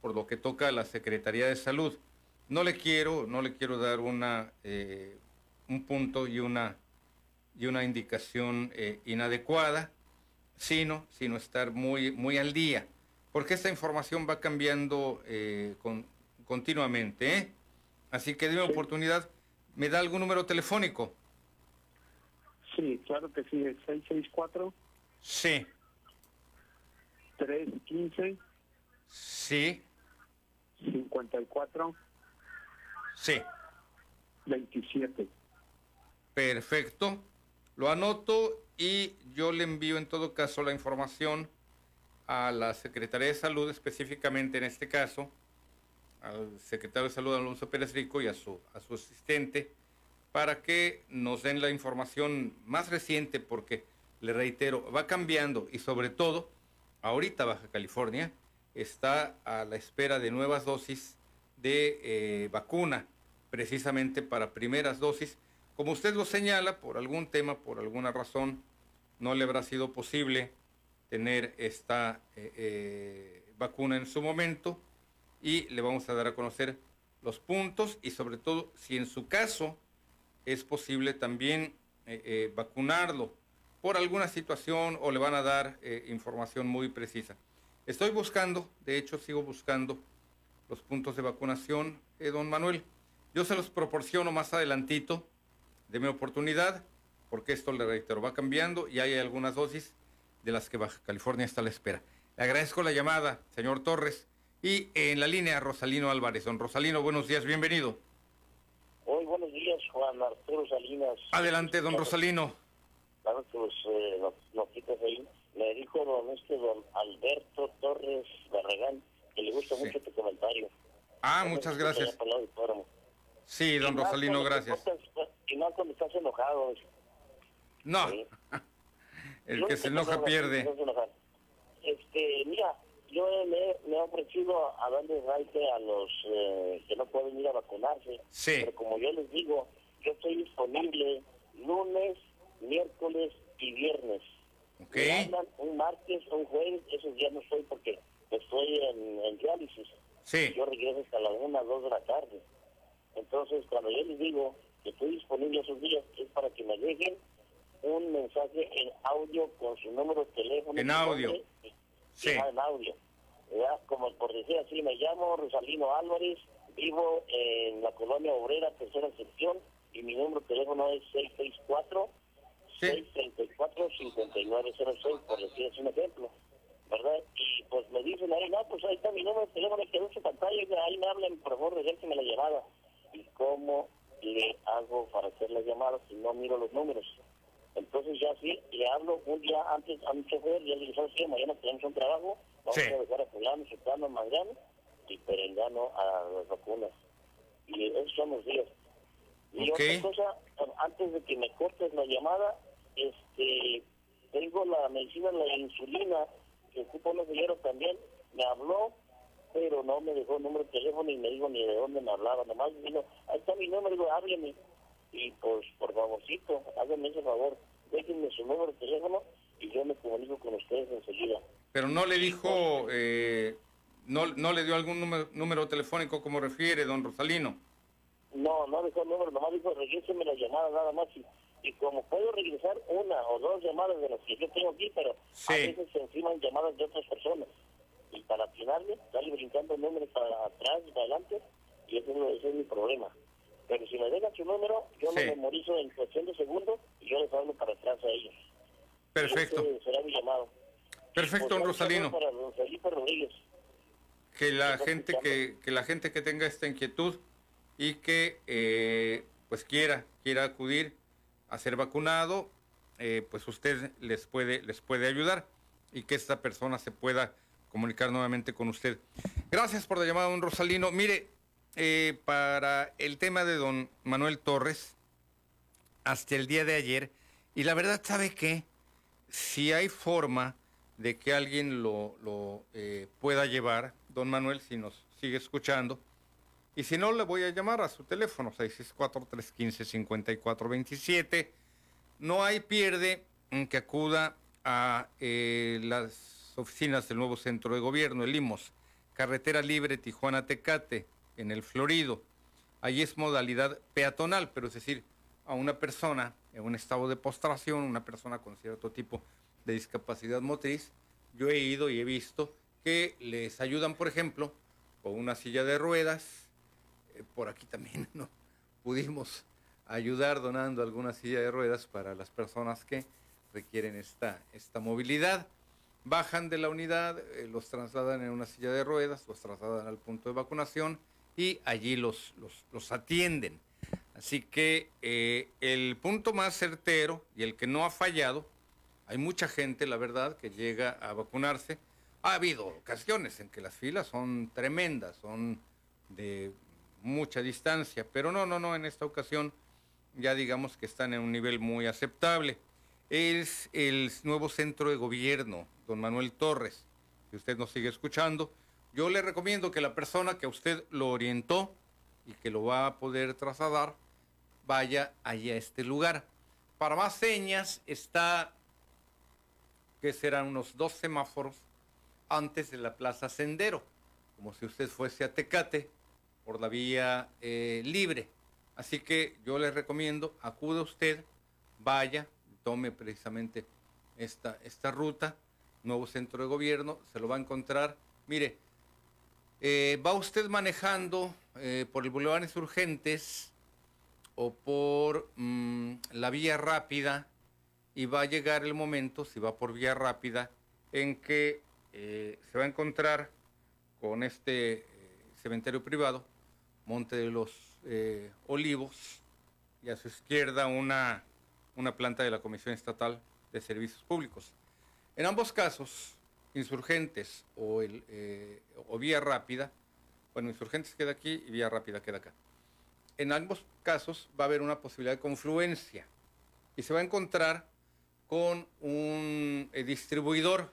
por lo que toca a la Secretaría de Salud. No le quiero, no le quiero dar una, eh, un punto y una, y una indicación eh, inadecuada. sino, sino estar muy, muy al día, porque esta información va cambiando eh, con, continuamente. ¿eh? Así que déme oportunidad, ¿me da algún número telefónico? Sí, claro que sí, es 664. Sí. 315. Sí. 54. Sí. 27. Perfecto. Lo anoto y yo le envío en todo caso la información a la Secretaría de Salud, específicamente en este caso, al secretario de Salud Alonso Pérez Rico y a su, a su asistente, para que nos den la información más reciente, porque, le reitero, va cambiando y sobre todo, ahorita Baja California está a la espera de nuevas dosis de eh, vacuna, precisamente para primeras dosis. Como usted lo señala, por algún tema, por alguna razón, no le habrá sido posible tener esta eh, eh, vacuna en su momento y le vamos a dar a conocer los puntos y sobre todo si en su caso es posible también vacunarlo por alguna situación o le van a dar información muy precisa. Estoy buscando, de hecho sigo buscando los puntos de vacunación, eh, don Manuel. Yo se los proporciono más adelantito, de mi oportunidad, porque esto, le reitero, va cambiando y hay algunas dosis de las que Baja California está a la espera. Le agradezco la llamada, señor Torres. Y en la línea, Rosalino Álvarez. Don Rosalino, buenos días, bienvenido. Hoy, buenos días, Juan Arturo Salinas. Adelante, don Rosalino. Claro, pues eh, ahí me dijo don, este, don Alberto Torres Barragán que le gusta mucho tu comentario. Ah, muchas gracias. Sí, don Rosalino, gracias. y no cuando estás enojado. No, el que se enoja pierde. Este, mira, yo me, me, he ofrecido a darle raite a los eh, que no pueden ir a vacunarse. Sí. Pero como yo les digo, yo estoy disponible lunes, miércoles y viernes. Okay. un martes un jueves, esos días no estoy porque estoy en, diálisis. Sí. Yo regreso hasta la una, dos de la tarde. Entonces, cuando yo les digo que estoy disponible esos días, es para que me dejen un mensaje en audio con su número de teléfono. En audio. sí. En audio. Como por decir así, me llamo Rosalino Álvarez, vivo en la colonia obrera, tercera sección, y mi número de teléfono es 664 634-5906, por decir un ejemplo, ¿verdad? Y pues me dicen ahí, no, pues ahí está mi número de teléfono, quedó en su pantalla, ahí me hablan, por favor, me la llamada. ¿Y cómo le hago para hacer la llamada si no miro los números? Entonces ya sí, le hablo un día antes a mi chofer, y él dice, ¿sabes qué? Mañana tenemos un trabajo, vamos a dejar a fulano, sultano, mangano y perengano a las vacunas. Y esos son los días. Y otra cosa, antes de que me cortes la llamada, este, tengo la medicina, la insulina, que ocupa una señora también, me habló, pero no me dejó el número de teléfono y me dijo ni de dónde me hablaba, nomás me dijo, ahí está mi número, digo, hábleme. Y pues, por favorcito, háganme ese favor, déjenme su número de teléfono y yo me comunico con ustedes enseguida. Pero no le dijo, eh, no, no le dio algún número, número telefónico como refiere, don Rosalino. No, no dejó el número, nomás dijo, regíseme la llamada nada más y y como puedo regresar una o dos llamadas de las que yo tengo aquí, pero a veces se enciman llamadas de otras personas. Y para atinarle, darle brincando el número para atrás y para adelante, y ese es, mi problema. Pero si me dejan su número, yo lo memorizo en cuestión de segundos y yo les hablo para atrás a ellos. Perfecto. será mi llamado. Perfecto, don Rosalino. Para don Felipe Rodríguez. Que la gente que, que la gente que tenga esta inquietud y que eh, pues quiera quiera acudir a ser vacunado, eh, pues usted les puede, les puede ayudar y que esta persona se pueda comunicar nuevamente con usted. Gracias por la llamada, don Rosalino. Mire, eh, para el tema de don Manuel Torres, hasta el día de ayer, y la verdad, ¿sabe qué? Si hay forma de que alguien lo, lo eh, pueda llevar, don Manuel, si nos sigue escuchando, y si no, le voy a llamar a su teléfono, 664-315-5427. No hay pierde que acuda a eh, las oficinas del nuevo centro de gobierno, el IMOS, carretera libre Tijuana-Tecate, en el Florido. Allí es modalidad peatonal, pero es decir, a una persona en un estado de postración, una persona con cierto tipo de discapacidad motriz, yo he ido y he visto que les ayudan, por ejemplo, con una silla de ruedas. Eh, por aquí también ¿no? pudimos ayudar donando alguna silla de ruedas para las personas que requieren esta, esta movilidad. Bajan de la unidad, eh, los trasladan en una silla de ruedas, los trasladan al punto de vacunación y allí los, los, los atienden. Así que eh, el punto más certero y el que no ha fallado, hay mucha gente, la verdad, que llega a vacunarse. Ha habido ocasiones en que las filas son tremendas, son de mucha distancia, pero no, no, no, en esta ocasión ya digamos que están en un nivel muy aceptable. Es el nuevo centro de gobierno, don Manuel Torres, que usted nos sigue escuchando. Yo le recomiendo que la persona que usted lo orientó y que lo va a poder trasladar, vaya allá a este lugar. Para más señas está, que serán unos dos semáforos antes de la Plaza Sendero, como si usted fuese a Tecate por la vía eh, libre. Así que yo les recomiendo, acude usted, vaya, tome precisamente esta, esta ruta, nuevo centro de gobierno, se lo va a encontrar. Mire, eh, va usted manejando eh, por el Boulevard Insurgentes o por mm, la vía rápida y va a llegar el momento, si va por vía rápida, en que se va a encontrar con este cementerio privado, Monte de los eh, Olivos y a su izquierda una, una planta de la Comisión Estatal de Servicios Públicos. En ambos casos, insurgentes o, el, eh, o vía rápida, bueno, insurgentes queda aquí y vía rápida queda acá. En ambos casos va a haber una posibilidad de confluencia y se va a encontrar con un eh, distribuidor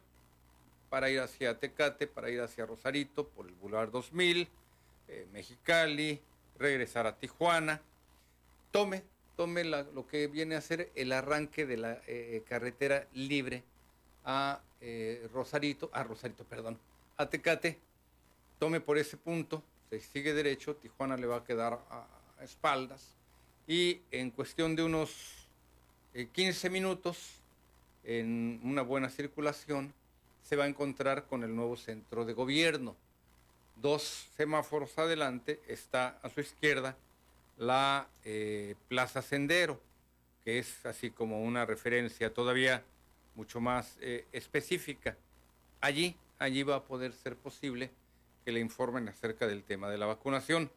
para ir hacia Tecate, para ir hacia Rosarito, por el Boulevard 2000, Mexicali, regresar a Tijuana. Tome, tome lo que viene a ser el arranque de la eh, carretera libre a eh, Rosarito, a Rosarito, perdón, a Tecate. Tome por ese punto, se sigue derecho, Tijuana le va a quedar a, espaldas y en cuestión de unos 15 eh, minutos, en una buena circulación, se va a encontrar con el nuevo centro de gobierno dos semáforos adelante está a su izquierda la eh, Plaza Sendero, que es así como una referencia todavía mucho más eh, específica. Allí, allí va a poder ser posible que le informen acerca del tema de la vacunación.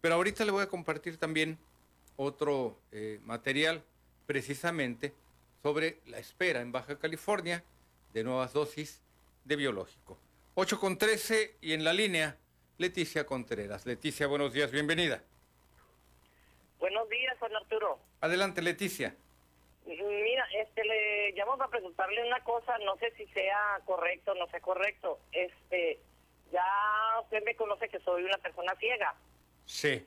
Pero ahorita le voy a compartir también otro eh, material precisamente sobre la espera en Baja California de nuevas dosis de biológico. 8 con 13 y en la línea Leticia Contreras. Leticia, buenos días, bienvenida. Buenos días, Juan Arturo. Adelante, Leticia. Mira, este le llamo para preguntarle una cosa, no sé si sea correcto o no sea correcto. Este, ya usted me conoce que soy una persona ciega. Sí.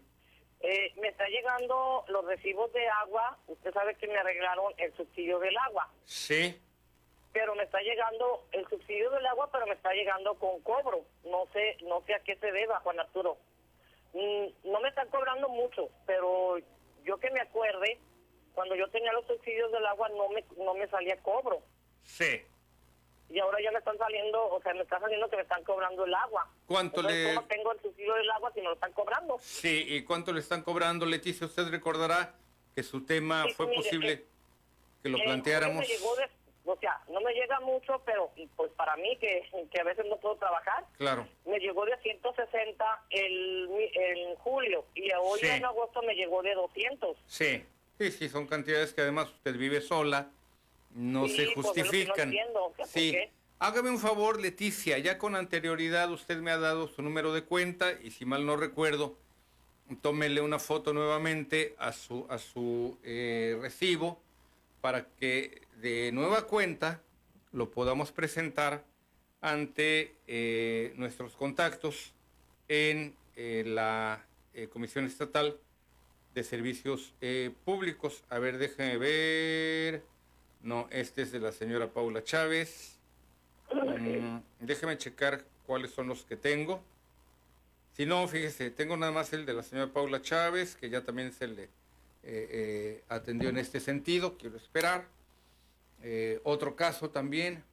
Eh, me está llegando los recibos de agua, usted sabe que me arreglaron el subsidio del agua. Sí pero me está llegando el subsidio del agua, pero me está llegando con cobro. No sé, no sé a qué se deba, Juan Arturo. Mm, no me están cobrando mucho, pero yo que me acuerde, cuando yo tenía los subsidios del agua no me no me salía cobro. Sí. Y ahora ya me están saliendo, o sea, me está saliendo que me están cobrando el agua. ¿Cuánto le...? ¿Cómo tengo el subsidio del agua si me lo están cobrando? Sí, ¿y cuánto le están cobrando, Leticia? Usted recordará que su tema fue posible eh, que lo eh, planteáramos. Me llegó o sea, no me llega mucho, pero pues para mí, que, que a veces no puedo trabajar, claro. me llegó de 160 el, en julio y hoy en agosto me llegó de 200. Sí, sí, sí, son cantidades que además usted vive sola, no se pues, justifican. sí. Hágame un favor, Leticia, ya con anterioridad usted me ha dado su número de cuenta y si mal no recuerdo, tómele una foto nuevamente a su, a su eh, recibo para que de nueva cuenta lo podamos presentar ante eh, nuestros contactos en eh, la eh, Comisión Estatal de Servicios Públicos. A ver, déjenme ver. No, este es de la señora Paula Chávez. Mm, déjeme checar cuáles son los que tengo. Si no, fíjese, tengo nada más el de la señora Paula Chávez, que ya también se le atendió en este sentido. Quiero esperar. Eh, otro caso también,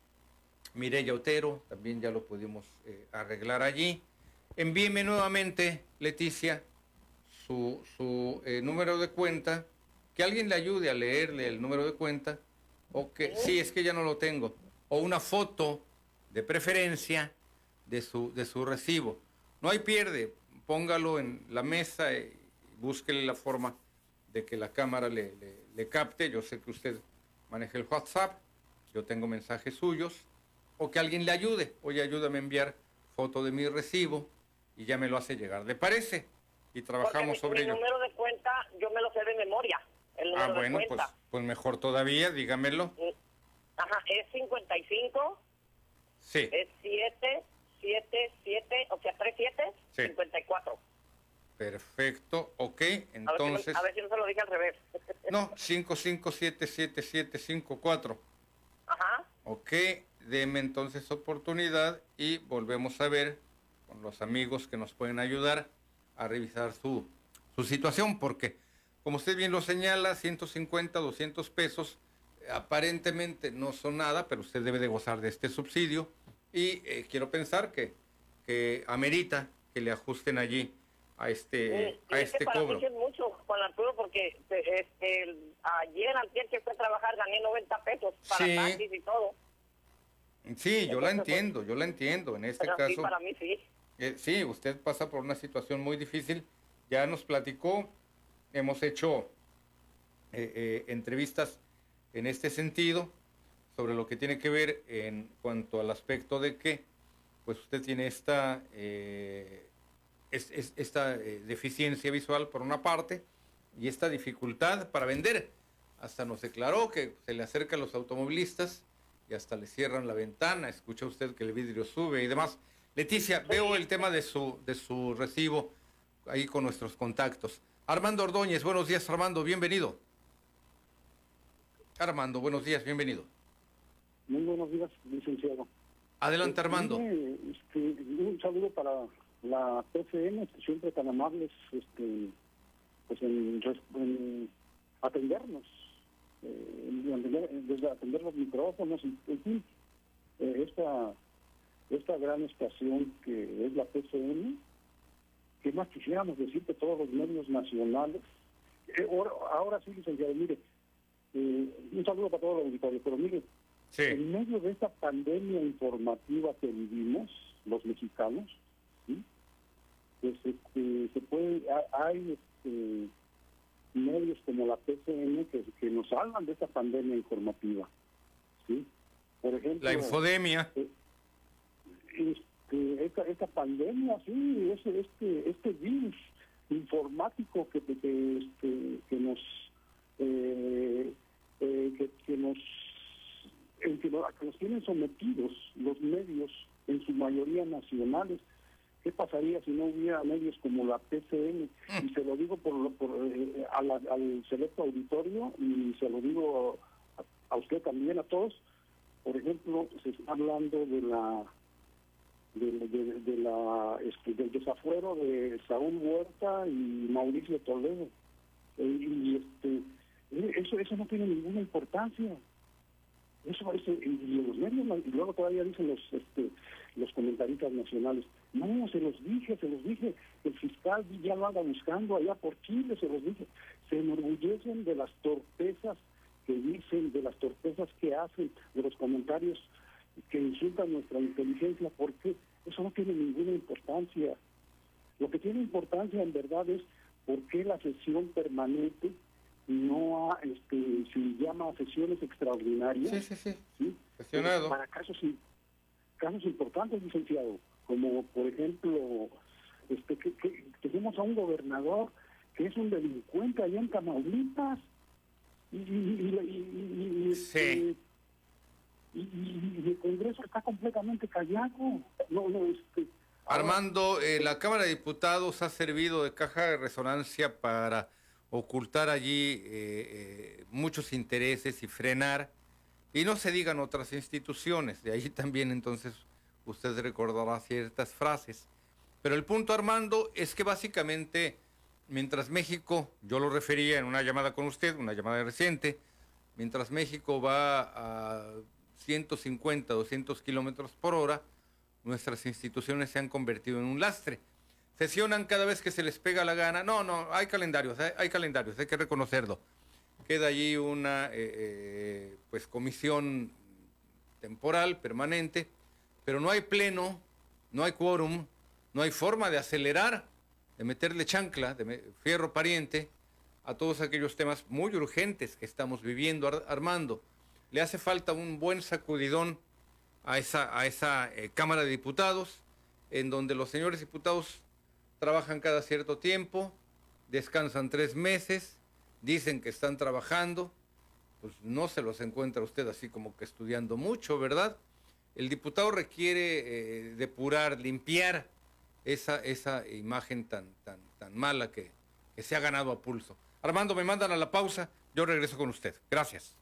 Mireya Otero, también ya lo pudimos eh, arreglar allí. Envíeme nuevamente, Leticia, su, su eh, número de cuenta, que alguien le ayude a leerle el número de cuenta, o que, sí, es que ya no lo tengo, o una foto de preferencia de su, de su recibo. No hay pierde, póngalo en la mesa y búsquele la forma de que la cámara le, le- le capte. Yo sé que usted maneja el WhatsApp, yo tengo mensajes suyos, o que alguien le ayude. Oye, ayúdame a enviar foto de mi recibo y ya me lo hace llegar. ¿Le parece? Y trabajamos Porque sobre mi, mi ello. número de cuenta yo me lo sé de memoria. El número Ah, bueno, de pues, cuenta. pues mejor todavía, dígamelo. Ajá, es 55, Sí, es 7, 7, 7, o sea, 3 7, Sí. 54. Perfecto, ok, entonces... a ver si no se lo dije al revés. No, 55777754. Ajá. Ok, deme entonces oportunidad y volvemos a ver con los amigos que nos pueden ayudar a revisar su, su situación, porque como usted bien lo señala, 150, 200 pesos eh, aparentemente no son nada, pero usted debe de gozar de este subsidio y eh, quiero pensar que, que amerita que le ajusten allí a este, Y a este para cobro. mí sí es mucho, Juan Arturo, porque este, el- ayer, antes que fue a trabajar, gané 90 pesos para Sí. taxis y todo. Sí, yo la entiendo, yo la entiendo. En este Pero sí, caso, para mí sí. Eh, sí, usted pasa por una situación muy difícil. Ya nos platicó, hemos hecho eh, eh, entrevistas en este sentido sobre lo que tiene que ver en cuanto al aspecto de que pues usted tiene esta, eh, es- es- esta eh, deficiencia visual por una parte y esta dificultad para vender. Hasta nos declaró que se le acerca a los automovilistas y hasta le cierran la ventana, escucha usted que el vidrio sube y demás. Leticia, veo el tema de su, de su recibo ahí con nuestros contactos. Armando Ordóñez, buenos días Armando, bienvenido. Armando, buenos días, bienvenido. Muy buenos días, licenciado. Adelante Armando. Mire, este, un saludo para la que siempre tan amables este, pues en, atendernos, eh, en atender, desde atender los micrófonos, en fin, eh, esta, esta gran estación que es la PCN, que más quisiéramos decir que todos los medios nacionales, eh, ahora, ahora sí, licenciado, mire, eh, un saludo para todo el auditorio, pero mire, en medio de esta pandemia informativa que vivimos, los mexicanos. Pues este, se puede, ha- hay este, medios como la PCN que, que nos hablan de esta pandemia informativa. ¿sí? Por ejemplo, La infodemia. este, esta, esta pandemia, sí, ese, este, este virus informático que, que, que, este, que nos eh, eh, que, que nos en que nos tienen sometidos los medios, en su mayoría nacionales. ¿Qué pasaría si no hubiera medios como la PCN? Y se lo digo por, por, eh, a la- al selecto auditorio y se lo digo a, a usted también, a todos. Por ejemplo, se está hablando de la de, de- de la este, del desafuero de Saúl Huerta y Mauricio Toledo. Eh, y este eh, eso eso no tiene ninguna importancia. Eso, eso y los medios y luego todavía dicen los este, los comentaristas nacionales. No, se los dije, se los dije. El fiscal ya lo anda buscando allá por Chile, se los dije. Se enorgullecen de las torpezas que dicen, de las torpezas que hacen, de los comentarios que insultan nuestra inteligencia, porque eso no tiene ninguna importancia. Lo que tiene importancia en verdad es por qué la sesión permanente no ha, este, se llama sesiones extraordinarias. Sí, sí, sí. ¿sí? Sesionado. Para casos, casos importantes, licenciado, como por ejemplo, este, que, que tenemos a un gobernador que es un delincuente allá en Tamaulipas. Y, el Congreso está completamente callado. No, no, este, Armando, eh, la Cámara de Diputados ha servido de caja de resonancia para ocultar allí eh, eh, muchos intereses y frenar, y no se digan otras instituciones, de ahí también entonces usted recordará ciertas frases. Pero el punto, Armando, es que básicamente, mientras México, yo lo refería en una llamada con usted, una llamada reciente, Mientras México va a 150, 200 kilómetros por hora, nuestras instituciones se han convertido en un lastre. Sesionan cada vez que se les pega la gana. No, no, hay calendarios, hay, calendarios, hay que reconocerlo. Queda allí una eh, eh, pues comisión temporal, permanente, pero no hay pleno, no hay quórum, no hay forma de acelerar, de meterle chancla, de fierro pariente a todos aquellos temas muy urgentes que estamos viviendo, Ar- Armando. Le hace falta un buen sacudidón a esa, a esa eh, Cámara de Diputados, en donde los señores diputados trabajan cada cierto tiempo, descansan tres meses, dicen que están trabajando, pues no se los encuentra usted así como que estudiando mucho, ¿verdad? El diputado requiere eh, depurar, limpiar esa, esa imagen tan, tan, tan mala que, que se ha ganado a pulso. Armando, me mandan a la pausa, yo regreso con usted. Gracias.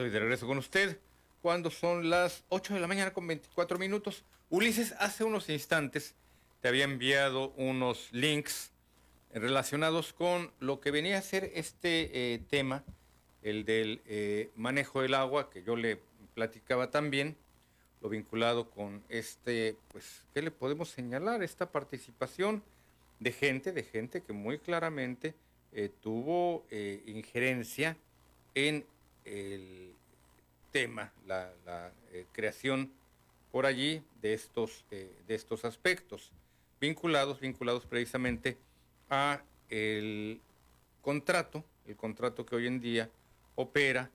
Estoy de regreso con usted cuando son las 8 de la mañana con 24 minutos. Ulises, hace unos instantes te había enviado unos links relacionados con lo que venía a ser este eh, tema, el del eh, manejo del agua, que yo le platicaba también, lo vinculado con este, pues, ¿qué le podemos señalar? Esta participación de gente, de gente que muy claramente eh, tuvo injerencia en el tema, la, eh, creación por allí de estos, eh, de estos aspectos, vinculados, vinculados precisamente a el contrato, el contrato que hoy en día opera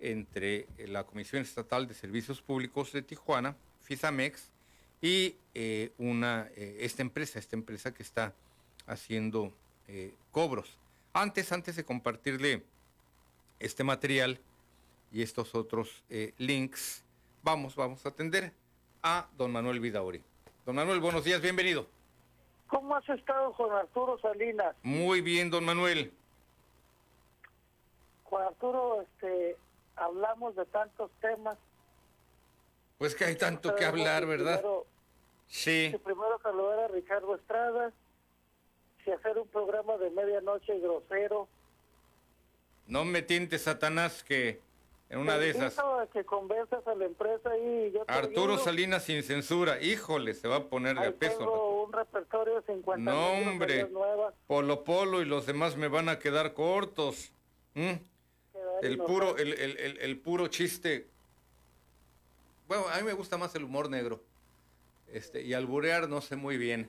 entre la Comisión Estatal de Servicios Públicos de Tijuana, FISAMEX, y eh, una, esta empresa, esta empresa que está haciendo cobros. Antes, antes de compartirle este material y estos otros eh, links, vamos, vamos a atender a don Manuel Vidauri. Don Manuel, buenos días, bienvenido. ¿Cómo has estado, Juan Arturo Salinas? Muy bien, don Manuel. Juan Arturo, este, hablamos de tantos temas. Pues que hay tanto que hablar, ¿verdad? Primero, Sí. primero saludar a Ricardo Estrada, si hacer un programa de medianoche grosero. No me tientes, Satanás, que en una de esas. invito a que convenzas a la empresa y yo te Arturo ayudo. Salinas sin censura. Híjole, se va a poner de Ahí peso. tengo un repertorio de 50 No, hombre. nuevas. Polo Polo y los demás me van a quedar cortos. ¿Mm? El puro, el, el- el- el puro chiste. Bueno, a mí me gusta más el humor negro. Este, y alburear no sé muy bien,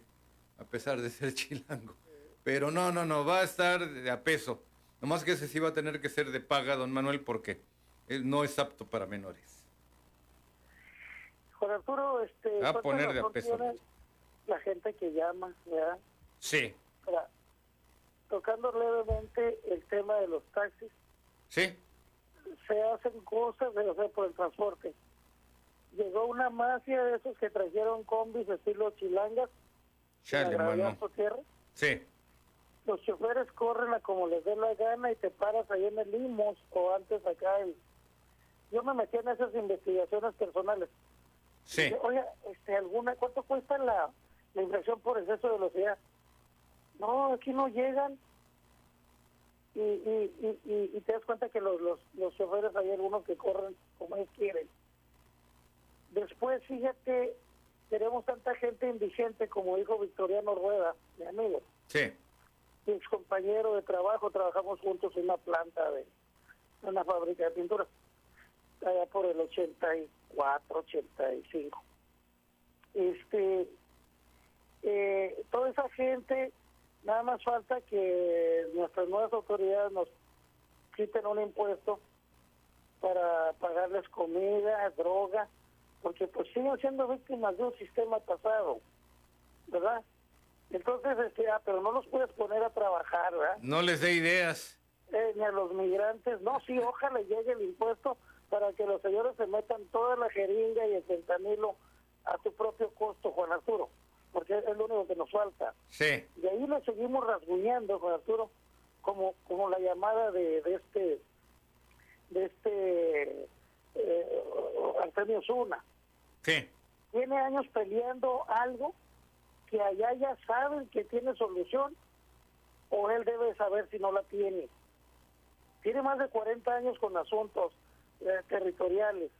a pesar de ser chilango. Pero no, no, no, va a estar de a peso. Nomás que ese sí va a tener que ser de paga, don Manuel, porque él no es apto para menores. Juan Arturo, este, a ¿cuánta poner de a razón peso. tiene La gente que llama, ¿verdad? Sí, Ahora, tocando levemente el tema de los taxis, sí, se hacen cosas de, sea, por el transporte. Llegó una mafia de esos que trajeron combis estilo chilangas, chale, mano. tierra. Sí, Los choferes corren a como les dé la gana y te paras ahí en el Limos o antes acá. el- Yo me metí en esas investigaciones personales. sí. Dije, Oye, este, alguna, ¿cuánto cuesta la, la inversión por exceso de velocidad? No, aquí no llegan. Y, y, y, y, y te das cuenta que los, los, los choferes hay algunos que corren como ellos quieren. Después, fíjate, tenemos tanta gente indigente, como dijo Victoriano Rueda, mi amigo, Sí, mi ex compañero de trabajo, trabajamos juntos en una planta de una fábrica de pintura, allá por el 84, 85. Este, eh, toda esa gente, nada más falta que nuestras nuevas autoridades nos quiten un impuesto para pagarles comida, droga, porque pues siguen siendo víctimas de un sistema pasado, ¿verdad? Entonces, este, ah, pero no los puedes poner a trabajar, ¿verdad? no les dé ideas. Eh, ni a los migrantes. No, sí, ojalá llegue el impuesto para que los señores se metan toda la jeringa y el fentanilo a tu propio costo, Juan Arturo, porque es lo único que nos falta. Sí, Y ahí lo seguimos rasguñando, Juan Arturo, como como la llamada de, de este de este eh, Artemio Zuna. sí. Tiene años peleando algo que allá ya saben que tiene solución o él debe saber si no la tiene. Tiene más de 40 años con asuntos eh, territoriales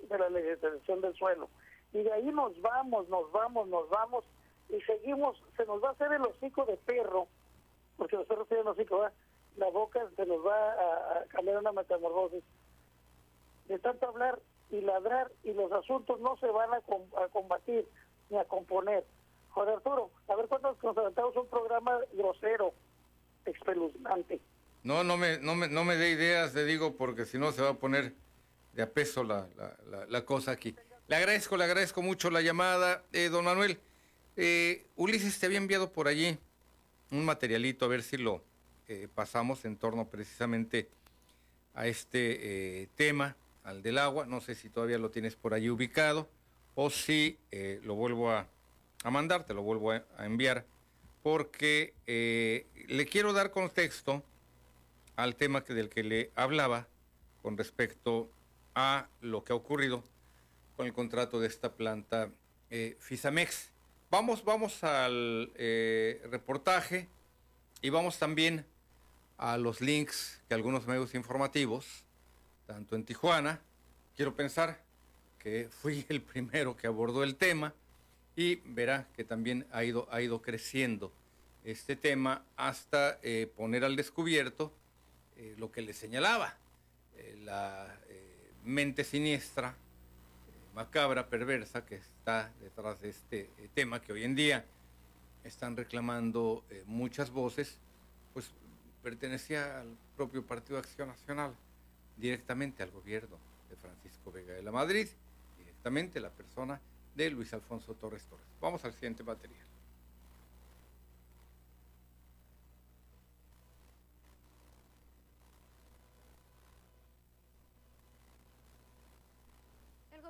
de la legislación del suelo. Y de ahí nos vamos, nos vamos, nos vamos y seguimos, se nos va a hacer el hocico de perro, porque los perros tienen hocico, ¿verdad? la boca se nos va a, a cambiar una metamorfosis. De tanto hablar y ladrar y los asuntos no se van a, com- a combatir ni a componer. Juan Arturo, a ver cuándo nos aventamos un programa grosero, espeluznante. No, no me, no me, no me dé ideas, le digo, porque si no se va a poner de a peso la, la, la- la cosa aquí. Le agradezco, le agradezco mucho la llamada. Eh, don Manuel, eh, Ulises te había enviado por allí un materialito, a ver si lo eh, pasamos en torno precisamente a este eh, tema, al del agua. No sé si todavía lo tienes por allí ubicado o si eh, lo vuelvo a, a mandar, te lo vuelvo a, enviar, porque eh, le quiero dar contexto al tema que, del que le hablaba con respecto a lo que ha ocurrido con el contrato de esta planta eh, Fisamex. Vamos, vamos al eh, reportaje y vamos también a los links que algunos medios informativos, tanto en Tijuana, quiero pensar que fui el primero que abordó el tema y verá que también ha ido, ha ido creciendo este tema hasta eh, poner al descubierto eh, lo que le señalaba, eh, la mente siniestra, macabra, perversa que está detrás de este tema que hoy en día están reclamando muchas voces, pues pertenecía al propio Partido Acción Nacional, directamente al gobierno de Francisco Vega de la Madrid, directamente la persona de Luis Alfonso Torres Torres. Vamos al siguiente material.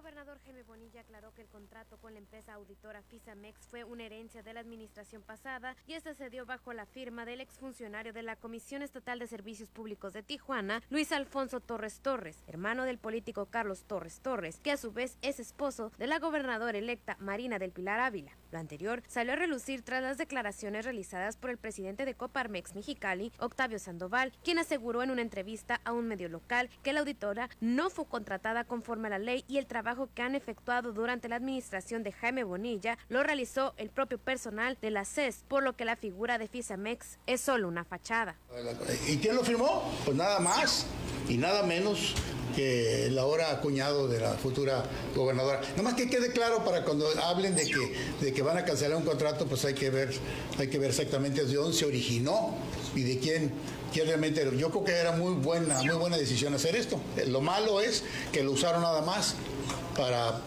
gobernador Aclaró que el contrato con la empresa auditora FISAMEX fue una herencia de la administración pasada y esta se dio bajo la firma del exfuncionario de la Comisión Estatal de Servicios Públicos de Tijuana, Luis Alfonso Torres Torres, hermano del político Carlos Torres Torres, que a su vez es esposo de la gobernadora electa Marina del Pilar Ávila. Lo anterior salió a relucir tras las declaraciones realizadas por el presidente de Coparmex Mexicali, Octavio Sandoval, quien aseguró en una entrevista a un medio local que la auditora no fue contratada conforme a la ley y el trabajo que han efectuado durante la administración de Jaime Bonilla lo realizó el propio personal de la CES, por lo que la figura de Fisamex es solo una fachada. ¿Y quién lo firmó? Pues nada más y nada menos que el ahora cuñado de la futura gobernadora. Nomás que quede claro para cuando hablen de que, de que van a cancelar un contrato, pues hay que ver, hay que ver exactamente de dónde se originó y de quién, quién realmente. Yo creo que era muy buena, muy buena decisión hacer esto. Lo malo es que lo usaron nada más para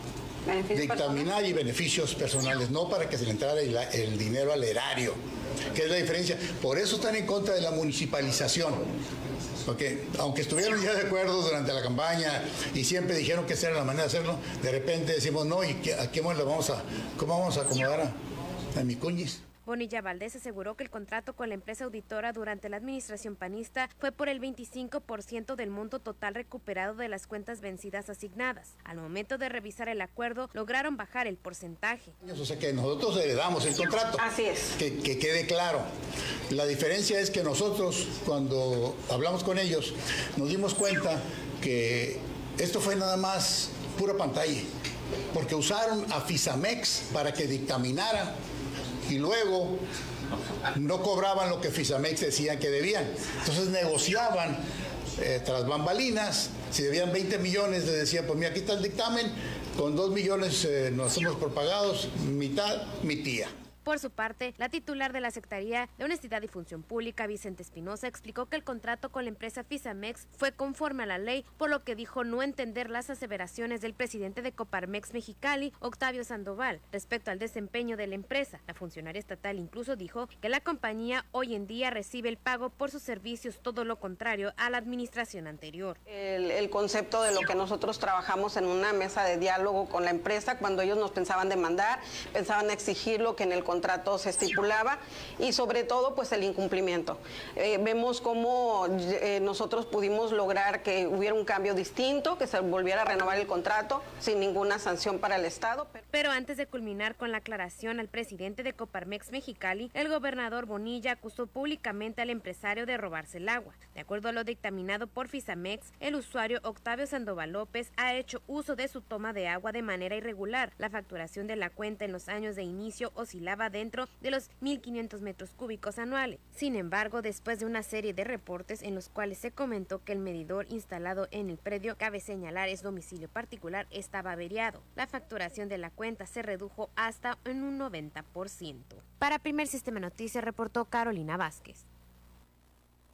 dictaminar y beneficios personales, no para que se le entrara el, el dinero al erario, que es la diferencia. Por eso están en contra de la municipalización. Porque aunque estuvieron ya de acuerdo durante la campaña y siempre dijeron que esa era la manera de hacerlo, de repente decimos no, ¿y a qué le vamos a, cómo vamos a acomodar a, a mi cuñis? Bonilla Valdés aseguró que el contrato con la empresa auditora durante la administración panista fue por el 25% del monto total recuperado de las cuentas vencidas asignadas. Al momento de revisar el acuerdo, lograron bajar el porcentaje. O sea que nosotros heredamos el contrato. Así es. Que, que quede claro. La diferencia es que nosotros, cuando hablamos con ellos, nos dimos cuenta que esto fue nada más pura pantalla, porque usaron a Fisamex para que dictaminara y luego no cobraban lo que Fisamex decían que debían. Entonces negociaban eh, tras bambalinas, si debían 20 millones, les decían, pues mira, aquí está el dictamen, con 2 millones eh, nos hacemos por pagados, mitad mi tía. Por su parte, la titular de la Secretaría de Honestidad y Función Pública, Vicente Espinosa, explicó que el contrato con la empresa Fisamex fue conforme a la ley, por lo que dijo no entender las aseveraciones del presidente de Coparmex Mexicali, Octavio Sandoval, respecto al desempeño de la empresa. La funcionaria estatal incluso dijo que la compañía hoy en día recibe el pago por sus servicios, todo lo contrario a la administración anterior. El, el concepto de lo que nosotros trabajamos en una mesa de diálogo con la empresa, cuando ellos nos pensaban demandar, pensaban exigir lo que en el contrato se estipulaba y sobre todo pues el incumplimiento. Eh, vemos cómo eh, nosotros pudimos lograr que hubiera un cambio distinto, que se volviera a renovar el contrato sin ninguna sanción para el Estado. Pero... pero antes de culminar con la aclaración al presidente de Coparmex Mexicali, el gobernador Bonilla acusó públicamente al empresario de robarse el agua. De acuerdo a lo dictaminado por Fisamex, el usuario Octavio Sandoval López ha hecho uso de su toma de agua de manera irregular. La facturación de la cuenta en los años de inicio oscilaba dentro de los 1.500 metros cúbicos anuales. Sin embargo, después de una serie de reportes en los cuales se comentó que el medidor instalado en el predio, cabe señalar es domicilio particular, estaba averiado. La facturación de la cuenta se redujo hasta en un 90%. Para Primer Sistema Noticias reportó Carolina Vázquez.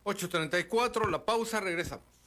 8.34, la pausa, regresamos.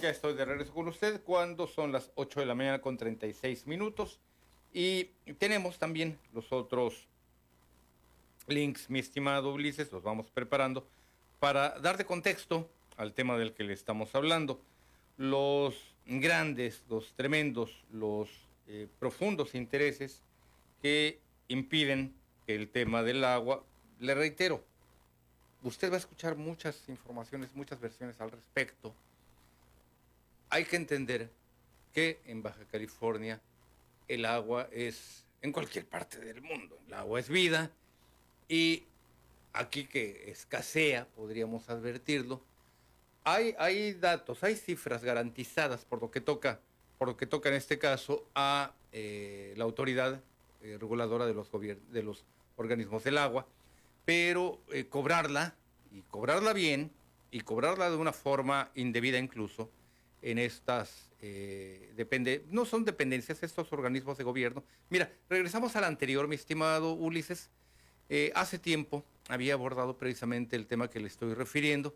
Ya estoy, de regreso con usted cuando son las 8 de la mañana con 36 minutos. Y tenemos también los otros links, mi estimado Ulises, los vamos preparando para dar de contexto al tema del que le estamos hablando. Los grandes, los tremendos, los eh, profundos intereses que impiden que el tema del agua, le reitero, usted va a escuchar muchas informaciones, muchas versiones al respecto. Hay que entender que en Baja California el agua es, en cualquier parte del mundo, el agua es vida y aquí que escasea, podríamos advertirlo, hay, hay datos, hay cifras garantizadas por lo que toca, por lo que toca en este caso a eh, la autoridad eh, reguladora de los, de los organismos del agua, pero eh, cobrarla, y cobrarla bien, y cobrarla de una forma indebida incluso, en estas, depende, no son dependencias, estos organismos de gobierno. Mira, regresamos al anterior, mi estimado Ulises, hace tiempo había abordado precisamente el tema que le estoy refiriendo,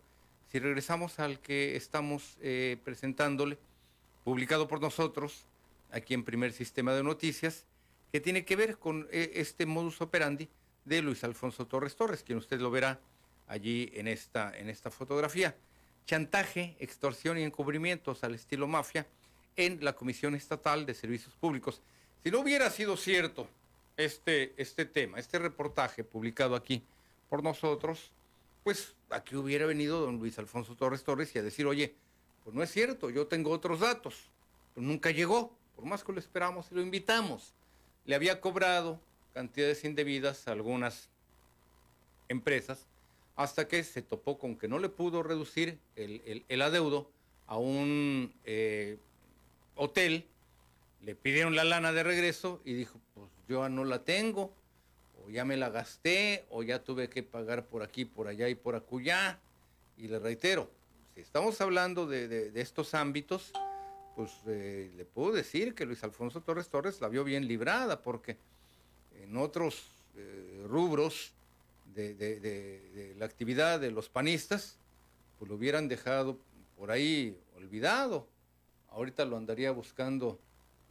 si regresamos al que estamos eh, presentándole, publicado por nosotros, aquí en Primer Sistema de Noticias, que tiene que ver con eh, este modus operandi de Luis Alfonso Torres Torres, quien usted lo verá allí en esta, en esta fotografía. Chantaje, extorsión y encubrimientos al estilo mafia en la Comisión Estatal de Servicios Públicos. Si no hubiera sido cierto este, este tema, este reportaje publicado aquí por nosotros, pues aquí hubiera venido don Luis Alfonso Torres Torres y a decir, oye, pues no es cierto, yo tengo otros datos. Pues nunca llegó, por más que lo esperamos y lo invitamos. Le había cobrado cantidades indebidas a algunas empresas hasta que se topó con que no le pudo reducir el, adeudo a un eh, hotel, le pidieron la lana de regreso y dijo, pues yo no la tengo o ya me la gasté, o ya tuve que pagar por aquí, por allá y por acullá. Y le reitero, si estamos hablando de, estos ámbitos, pues eh, le puedo decir que Luis Alfonso Torres Torres la vio bien librada, porque en otros eh, rubros de, la actividad de los panistas, pues lo hubieran dejado por ahí olvidado. Ahorita lo andaría buscando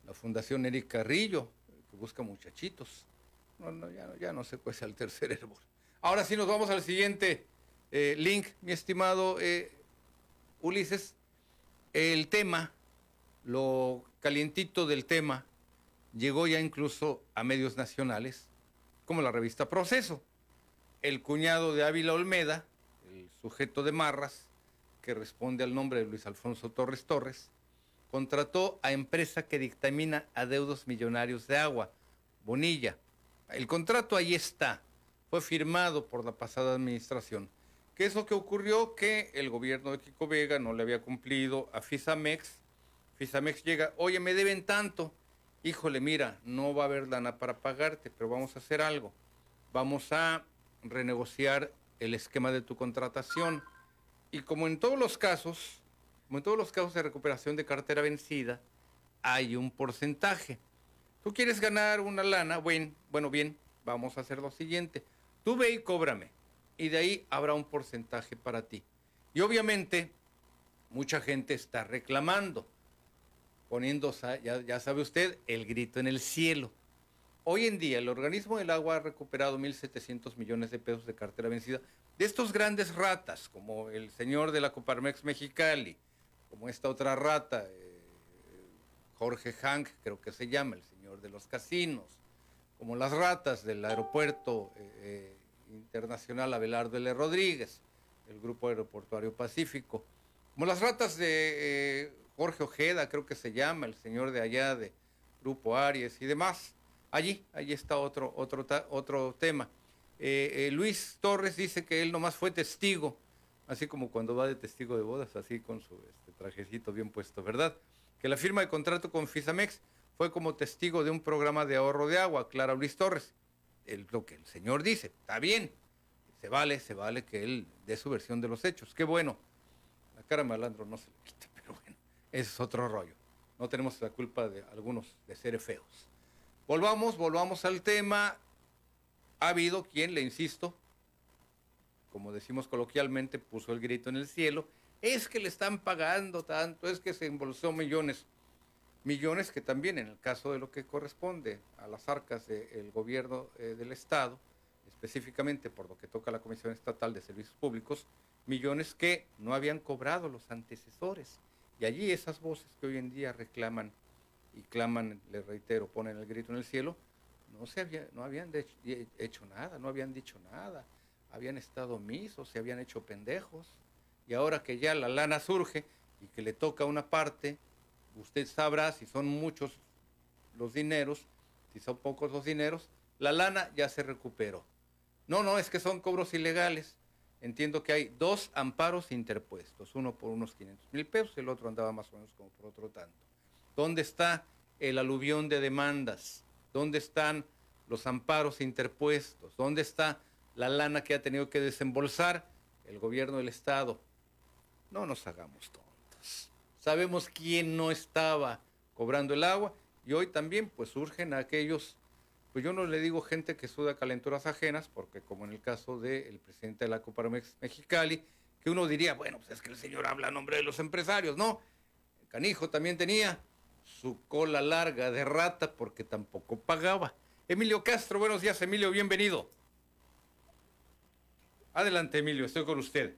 la Fundación Eric Carrillo, que busca muchachitos. No, ya, no sé cuál es el tercer hervor. Ahora sí nos vamos al siguiente eh, link, mi estimado eh, Ulises. El tema, lo calientito del tema, llegó ya incluso a medios nacionales, como la revista Proceso. El cuñado de Ávila Olmeda, el sujeto de Marras, que responde al nombre de Luis Alfonso Torres Torres, contrató a empresa que dictamina adeudos millonarios de agua, Bonilla, el contrato ahí está, fue firmado por la pasada administración. ¿Qué es lo que ocurrió? Que el gobierno de Kiko Vega no le había cumplido a FISAMEX. FISAMEX llega, oye, me deben tanto. Híjole, mira, no va a haber lana para pagarte, pero vamos a hacer algo. Vamos a renegociar el esquema de tu contratación. Y como en todos los casos, como en todos los casos de recuperación de cartera vencida, hay un porcentaje. Tú quieres ganar una lana, bueno, bueno, bien, vamos a hacer lo siguiente. Tú ve y cóbrame. Y de ahí habrá un porcentaje para ti. Y obviamente, mucha gente está reclamando, poniendo, ya, ya sabe usted, el grito en el cielo. Hoy en día el organismo del agua ha recuperado 1.700 millones de pesos de cartera vencida de estos grandes ratas, como el señor de la Coparmex Mexicali, como esta otra rata, eh, Jorge Hank, creo que se llama, el de los casinos, como las ratas del aeropuerto eh, eh, internacional Abelardo L. Rodríguez, el Grupo Aeroportuario Pacífico, como las ratas de Jorge Ojeda, creo que se llama, el señor de allá de Grupo Aries y demás. Allí, allí está otro, otro, otro tema. Luis Torres dice que él nomás fue testigo, así como cuando va de testigo de bodas, así con su este, trajecito bien puesto, ¿verdad? Que la firma de contrato con Fisamex fue como testigo de un programa de ahorro de agua, Clara Luis Torres. lo que el señor dice, está bien, se vale, se vale que él dé su versión de los hechos. Qué bueno. La cara malandro no se le quita, pero bueno, ese es otro rollo. No tenemos la culpa de algunos de ser feos. Volvamos, volvamos al tema. Ha habido quien, le insisto, como decimos coloquialmente, puso el grito en el cielo es que le están pagando tanto, es que se embolsó millones. Millones que también en el caso de lo que corresponde a las arcas del gobierno eh, del Estado, específicamente por lo que toca a la Comisión Estatal de Servicios Públicos, millones que no habían cobrado los antecesores. Y allí esas voces que hoy en día reclaman y claman, les reitero, ponen el grito en el cielo, no, se había, no habían hecho nada, no habían dicho nada, habían estado omisos, se habían hecho pendejos. Y ahora que ya la lana surge y que le toca una parte, usted sabrá si son muchos los dineros, si son pocos los dineros, la lana ya se recuperó. No, no, es que son cobros ilegales. Entiendo que hay dos amparos interpuestos, uno por unos 500 mil pesos, el otro andaba más o menos como por otro tanto. ¿Dónde está el aluvión de demandas? ¿Dónde están los amparos interpuestos? ¿Dónde está la lana que ha tenido que desembolsar el gobierno del Estado? No nos hagamos tontos. Sabemos quién no estaba cobrando el agua y hoy también pues surgen aquellos, pues yo no le digo gente que suda calenturas ajenas, porque como en el caso del presidente de la Coparmex Mexicali, que uno diría, bueno, pues es que el señor habla a nombre de los empresarios, no. Canijo también tenía su cola larga de rata porque tampoco pagaba. Emilio Castro, buenos días, Emilio, bienvenido. Adelante, Emilio, estoy con usted.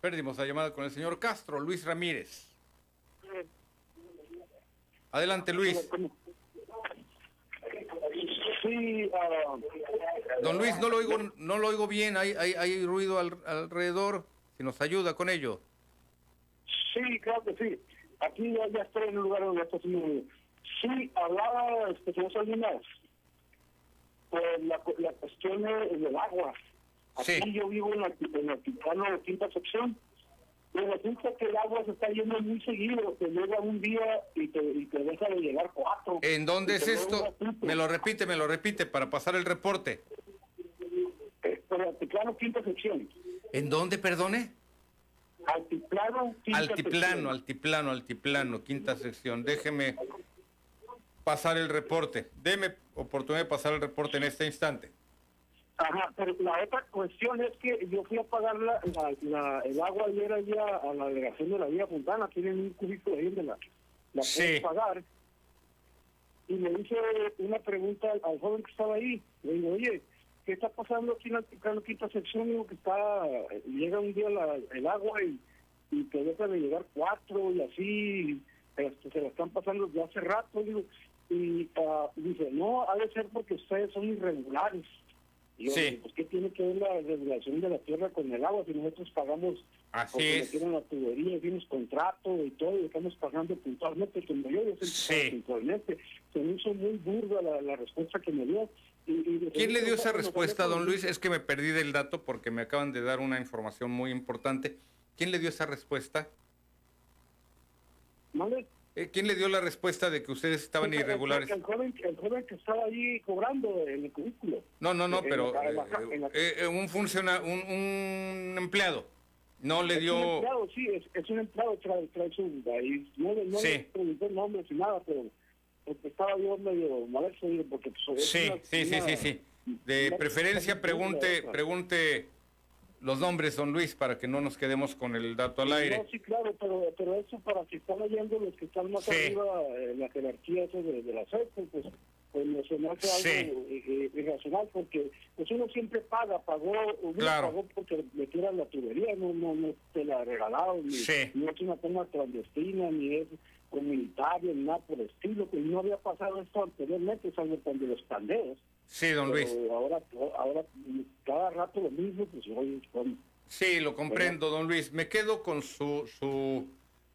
Perdimos la llamada con el señor Castro, Luis Ramírez. Adelante, Luis. Sí, ah, Don Luis, no lo oigo, no lo oigo bien, hay, hay, hay ruido alrededor, si nos ayuda con ello. Sí, claro que sí. Aquí ya, ya estoy en el lugar donde estoy. Sí, hablaba este, señor Salinas, pues la, la cuestión del agua. Aquí yo vivo en, la, en el Titano de quinta sección. Y resulta que el agua se está yendo muy seguido, te llega un día y te, y te deja de llegar cuatro. ¿En dónde es esto? Me lo repite, me lo repite para pasar el reporte. Eh, Altiplano, quinta sección. ¿En dónde, perdone? Altiplano, quinta altiplano, sección. altiplano, altiplano, quinta sección. Déjeme pasar el reporte. Deme oportunidad de pasar el reporte en este instante. Ajá, pero la otra cuestión es que yo fui a pagar la, la, la- el agua ayer allá a la delegación de la Vía Fontana, tienen un cubículo ahí donde la, la Sí. puedes pagar. Y le hice una pregunta al, al joven que estaba ahí. Le digo, oye, ¿qué está pasando aquí en la quinta sección? Digo que está, llega un día la- el agua y, y te deja de llegar cuatro y así, este, se la están pasando desde hace rato. Digo, y ah, dice, no, ha de ser porque ustedes son irregulares. Y yo, Sí. pues, ¿qué tiene que ver la regulación de la tierra con el agua si nosotros pagamos Así porque es. metieron la tubería, tienes contrato y todo, y estamos pagando puntualmente, como yo, yo pago puntualmente. Se me hizo muy burda la, la respuesta que me dio. Y, y ¿Quién le dio esa Bueno, respuesta, don Luis? Es que me perdí del dato porque me acaban de dar una información muy importante. ¿Quién le dio esa respuesta? ¿Mande? Eh, ¿Quién le dio la respuesta de que ustedes estaban El- el- irregulares? El, joven, el joven que estaba ahí cobrando en el cubículo. No, no, no, pero la- en la- eh, eh, eh, un funciona, un, un empleado. No le Es un dio. empleado, sí, es, es un empleado, trae, trae su ahí. No, no Sí. le pregunté nombres ni nada, pero estaba yo medio molesto, porque pues, Sí, sí, sí, sí, sí. De preferencia pregunte, pregunte los nombres, don Luis, para que no nos quedemos con el dato al aire. No, sí, claro, pero, pero eso para que están oyendo los que están más Sí. arriba en la jerarquía eso de, de la SEP, pues, pues me hace Sí. algo eh, eh, irracional, porque pues uno siempre paga, pagó, uno Claro. pagó porque metieran la tubería, no, no, no te la regalaron, ni, Sí. ni es una toma clandestina, ni es comunitaria, ni nada por el estilo, pues no había pasado esto anteriormente, salvo cuando los pandeos. Sí, don Luis. Ahora, ahora cada rato lo mismo, pues hoy con Sí, lo comprendo, don Luis. Me quedo con su, su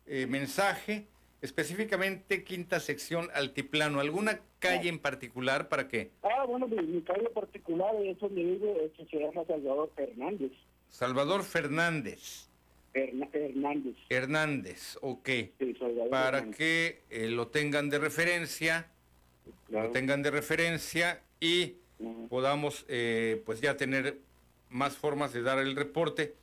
eh, mensaje, específicamente quinta sección altiplano. ¿Alguna calle en particular para qué? Ah, bueno, mi, mi calle particular es donde vivo, este se llama Salvador Hernández. Salvador Fernández. Hernández. Hernández, ok. Sí, Para Hernández. que eh, lo tengan de referencia, lo tengan de referencia y podamos eh, pues ya tener más formas de dar el reporte.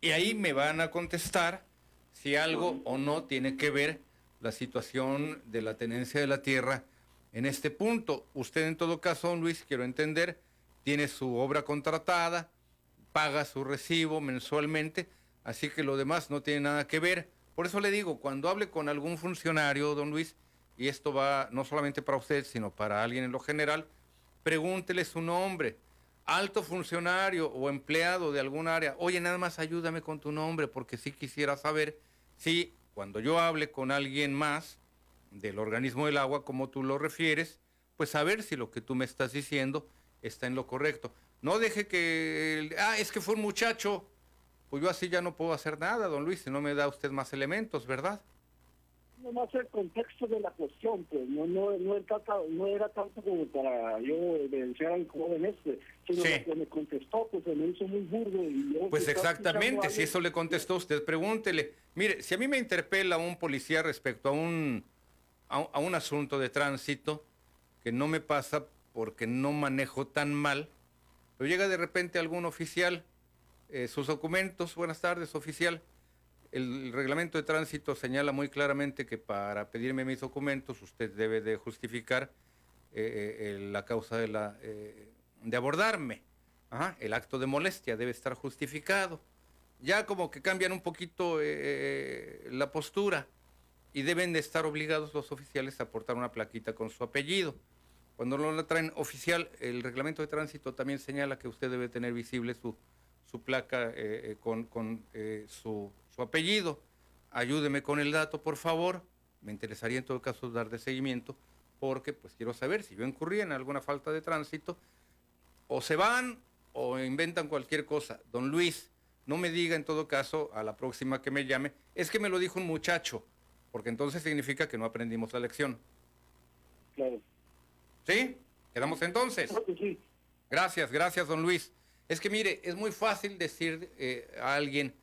Y ahí me van a contestar si algo o no tiene que ver la situación de la tenencia de la tierra en este punto. Usted en todo caso, don Luis, quiero entender, tiene su obra contratada, paga su recibo mensualmente, Así que lo demás no tiene nada que ver. Por eso le digo, cuando hable con algún funcionario, don Luis, y esto va no solamente para usted, sino para alguien en lo general, pregúntele su nombre. Alto funcionario o empleado de algún área, oye, nada más ayúdame con tu nombre, porque sí quisiera saber si cuando yo hable con alguien más del organismo del agua, como tú lo refieres, pues saber si lo que tú me estás diciendo está en lo correcto. No deje que, ah, es que fue un muchacho, pues yo así ya no puedo hacer nada, don Luis, si no me da usted más elementos, ¿verdad? No más el contexto de la cuestión, pues no no no, era, no era tanto como para yo denunciar al joven este, sino que me contestó, pues se me hizo muy burdo. Y pues exactamente, si eso le contestó usted, pregúntele. Mire, si a mí me interpela un policía respecto a un, a un asunto de tránsito, que no me pasa porque no manejo tan mal, pero llega de repente algún oficial eh, sus documentos, buenas tardes, oficial. El, reglamento de tránsito señala muy claramente que para pedirme mis documentos usted debe de justificar eh, eh, la causa de, la, de abordarme. el acto de molestia debe estar justificado. Ya como que cambian un poquito la postura y deben de estar obligados los oficiales a aportar una plaquita con su apellido. Cuando lo traen oficial, el reglamento de tránsito también señala que usted debe tener visible su, su placa eh, eh, con, eh, su, apellido. Ayúdeme con el dato, por favor. Me interesaría en todo caso dar de seguimiento porque pues quiero saber si yo incurrí en alguna falta de tránsito o se van o inventan cualquier cosa. Don Luis, no me diga en todo caso a la próxima que me llame, es que me lo dijo un muchacho, porque entonces significa que no aprendimos la lección. Claro. ¿Sí? ¿Quedamos entonces? Sí. Gracias, gracias, don Luis. Es que mire, es muy fácil decir eh, a alguien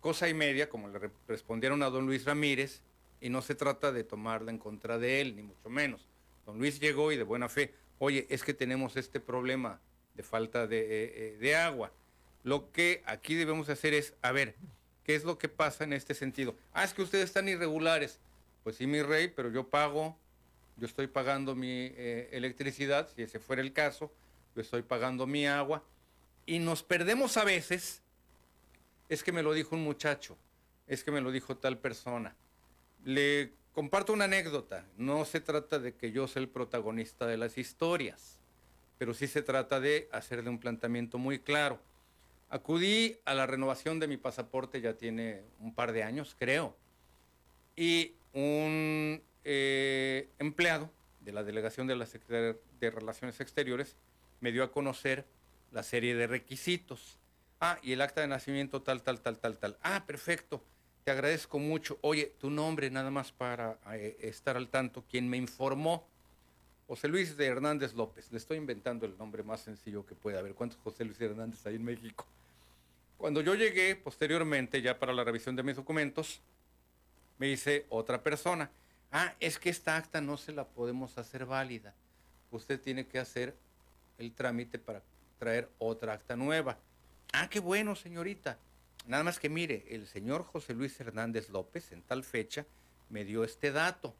cosa y media, como le respondieron a don Luis Ramírez, y no se trata de tomarla en contra de él, ni mucho menos. Don Luis llegó y de buena fe, oye, es que tenemos este problema de falta de, eh, eh, agua. Lo que aquí debemos hacer es, a ver, ¿qué es lo que pasa en este sentido? Ah, es que ustedes están irregulares. Pues sí, mi rey, pero yo pago, yo estoy pagando mi electricidad, si ese fuera el caso, yo estoy pagando mi agua y nos perdemos a veces, es que me lo dijo un muchacho, es que me lo dijo tal persona. Le comparto una anécdota, no se trata de que yo sea el protagonista de las historias, pero sí se trata de hacerle un planteamiento muy claro. Acudí a la renovación de mi pasaporte, ya tiene un par de años, creo, y un eh, empleado de la delegación de la Secretaría de Relaciones Exteriores me dio a conocer la serie de requisitos. Ah, y el acta de nacimiento tal, tal, tal, tal, tal. Ah, perfecto. Te agradezco mucho. Oye, tu nombre nada más para eh, estar al tanto. Quien me informó, José Luis de Hernández López. Le estoy inventando el nombre más sencillo que pueda haber. ¿Cuántos José Luis Hernández hay en México? Cuando yo llegué posteriormente, ya para la revisión de mis documentos, me dice otra persona, ah, es que esta acta no se la podemos hacer válida. Usted tiene que hacer el trámite para traer otra acta nueva. Ah, qué bueno, señorita. Nada más que mire, el señor José Luis Hernández López en tal fecha me dio este dato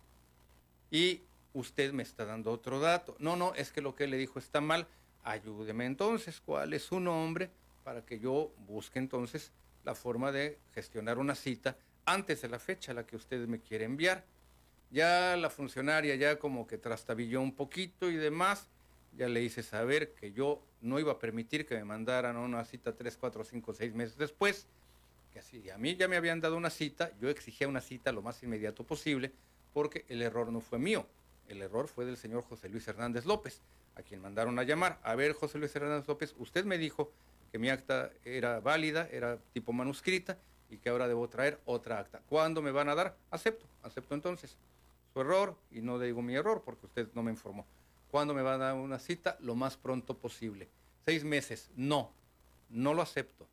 y usted me está dando otro dato. No, no, es que lo que le dijo está mal. Ayúdeme entonces, ¿cuál es su nombre? Para que yo busque entonces la forma de gestionar una cita antes de la fecha a la que usted me quiere enviar. Ya la funcionaria ya como que trastabilló un poquito y demás ya le hice saber que yo no iba a permitir que me mandaran una cita tres, cuatro, cinco, seis meses después, que así a mí ya me habían dado una cita, yo exigía una cita lo más inmediato posible, porque el error no fue mío, el error fue del señor José Luis Hernández López, a quien mandaron a llamar. A ver, José Luis Hernández López, usted me dijo que mi acta era válida, era tipo manuscrita, y que ahora debo traer otra acta. ¿Cuándo me van a dar? Acepto, acepto entonces su error, y no digo mi error, porque usted no me informó. ¿Cuándo me va a dar una cita? Lo más pronto posible. Seis meses. No, no lo acepto.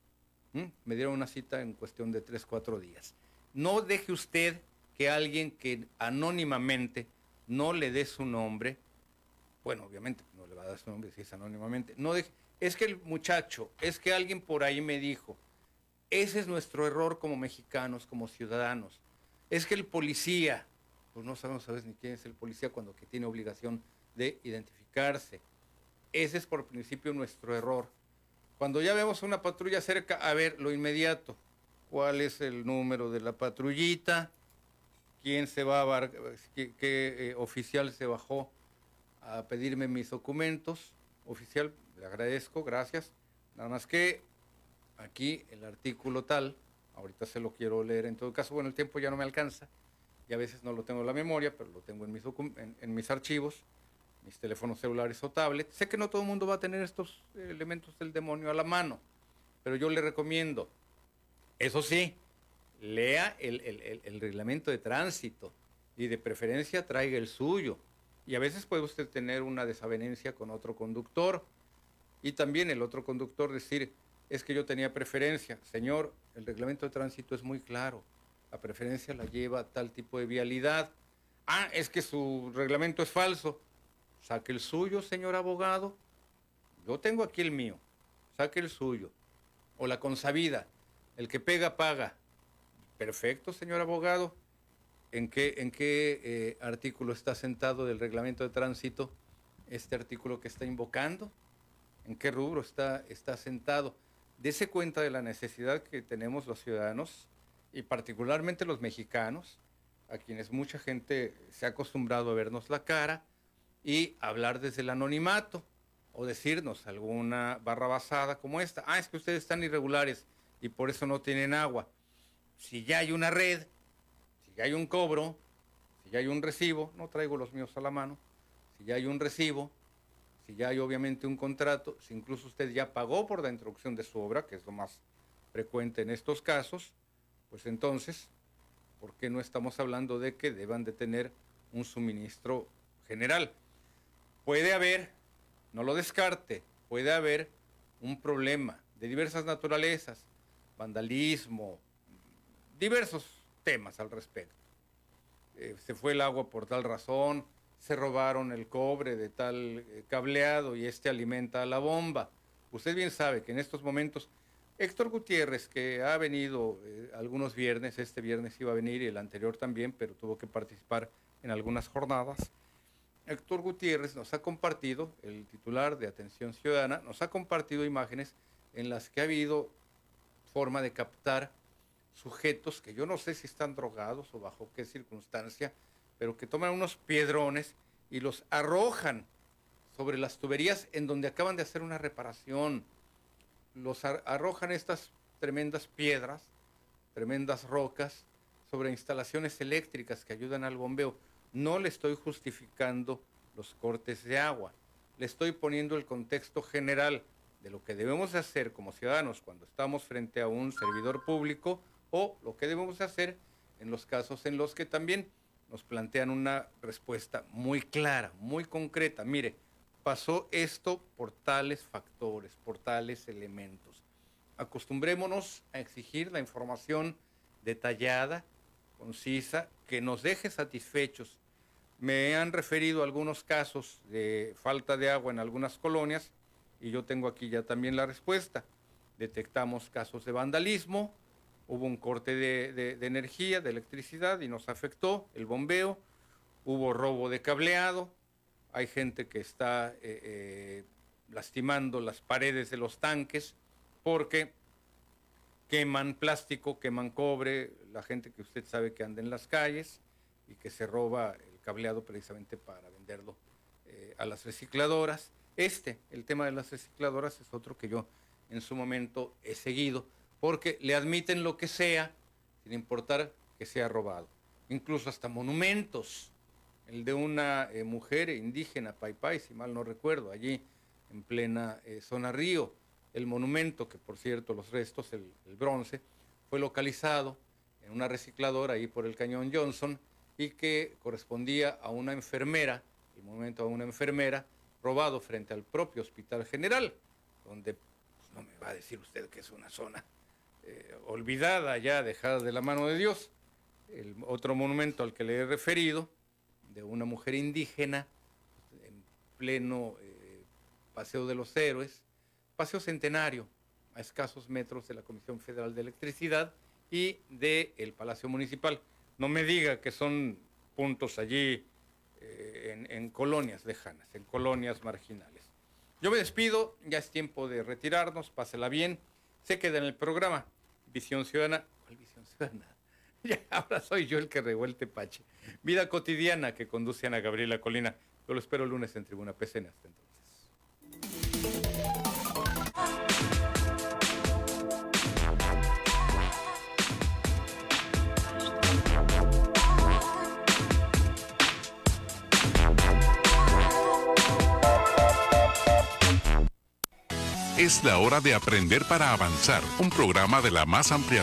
¿Mm? Me dieron una cita en cuestión de tres, cuatro días. No deje usted que alguien que anónimamente no le dé su nombre, bueno, obviamente no le va a dar su nombre si es anónimamente, no deje, es que el muchacho, es que alguien por ahí me dijo, ese es nuestro error como mexicanos, como ciudadanos, es que el policía, pues no sabemos a veces ni quién es el policía cuando que tiene obligación de identificarse. Ese es por principio nuestro error. Cuando ya vemos una patrulla cerca, a ver, lo inmediato, cuál es el número de la patrullita, quién se va a bar- qué, eh, oficial se bajó a pedirme mis documentos. Oficial, le agradezco, gracias. Nada más que aquí el artículo tal, ahorita se lo quiero leer en todo caso, bueno, el tiempo ya no me alcanza y a veces no lo tengo en la memoria, pero lo tengo en mis, en, en mis archivos, mis teléfonos celulares o tablets. Sé que no todo el mundo va a tener estos elementos del demonio a la mano, pero yo le recomiendo, eso sí, lea el, el- el- el reglamento de tránsito y de preferencia traiga el suyo. Y a veces puede usted tener una desavenencia con otro conductor y también el otro conductor decir, es que yo tenía preferencia. Señor, el reglamento de tránsito es muy claro. La preferencia la lleva tal tipo de vialidad. Ah, es que su reglamento es falso. Saque el suyo, señor abogado. Yo tengo aquí el mío. Saque el suyo. O la consabida. El que pega, paga. Perfecto, señor abogado. ¿En qué, en qué eh, artículo está sentado del reglamento de tránsito este artículo que está invocando? ¿En qué rubro está, está sentado? Dese cuenta de la necesidad que tenemos los ciudadanos y particularmente los mexicanos, a quienes mucha gente se ha acostumbrado a vernos la cara y hablar desde el anonimato o decirnos alguna barra basada como esta. Ah, es que ustedes están irregulares y por eso no tienen agua. Si ya hay una red, si ya hay un cobro, si ya hay un recibo, no traigo los míos a la mano, si ya hay un recibo, si ya hay obviamente un contrato, si incluso usted ya pagó por la introducción de su obra, que es lo más frecuente en estos casos, pues entonces, ¿por qué no estamos hablando de que deban de tener un suministro general? Puede haber, no lo descarte, puede haber un problema de diversas naturalezas, vandalismo, diversos temas al respecto. Eh, se fue el agua por tal razón, se robaron el cobre de tal eh, cableado y este alimenta a la bomba. Usted bien sabe que en estos momentos Héctor Gutiérrez, que ha venido eh, algunos viernes, este viernes iba a venir y el anterior también, pero tuvo que participar en algunas jornadas. Héctor Gutiérrez nos ha compartido, el titular de Atención Ciudadana, nos ha compartido imágenes en las que ha habido forma de captar sujetos que yo no sé si están drogados o bajo qué circunstancia, pero que toman unos piedrones y los arrojan sobre las tuberías en donde acaban de hacer una reparación. Los ar- arrojan estas tremendas piedras, tremendas rocas, sobre instalaciones eléctricas que ayudan al bombeo. No le estoy justificando los cortes de agua, le estoy poniendo el contexto general de lo que debemos de hacer como ciudadanos cuando estamos frente a un servidor público o lo que debemos de hacer en los casos en los que también nos plantean una respuesta muy clara, muy concreta. Mire, pasó esto por tales factores, por tales elementos. Acostumbrémonos a exigir la información detallada, concisa, que nos deje satisfechos. Me han referido algunos casos de falta de agua en algunas colonias y yo tengo aquí ya también la respuesta. Detectamos casos de vandalismo, hubo un corte de, energía, de electricidad y nos afectó el bombeo, hubo robo de cableado, hay gente que está eh, eh, lastimando las paredes de los tanques porque queman plástico, queman cobre, la gente que usted sabe que anda en las calles y que se roba cableado precisamente para venderlo eh, a las recicladoras. Este, el tema de las recicladoras, es otro que yo en su momento he seguido, porque le admiten lo que sea, sin importar que sea robado. Incluso hasta monumentos. El de una eh, mujer indígena, Paipai, si mal no recuerdo, allí en plena eh, zona río. El monumento, que por cierto los restos, el, el bronce, fue localizado en una recicladora ahí por el cañón Johnson y que correspondía a una enfermera, el monumento a una enfermera, robado frente al propio Hospital General, donde pues, no me va a decir usted que es una zona eh, olvidada ya, dejada de la mano de Dios. El otro monumento al que le he referido, de una mujer indígena, en pleno eh, Paseo de los Héroes, Paseo Centenario, a escasos metros de la Comisión Federal de Electricidad y del Palacio Municipal. No me diga que son puntos allí eh, en, colonias lejanas, en colonias marginales. Yo me despido, ya es tiempo de retirarnos, pásela bien. Se queda en el programa Visión Ciudadana. ¿Cuál Visión Ciudadana? Ahora soy yo el que revuelte Pache. Vida cotidiana que conduce Ana Gabriela Colina. Yo lo espero el lunes en Tribuna PCN. Hasta entonces. Es la hora de aprender para avanzar, un programa de la más amplia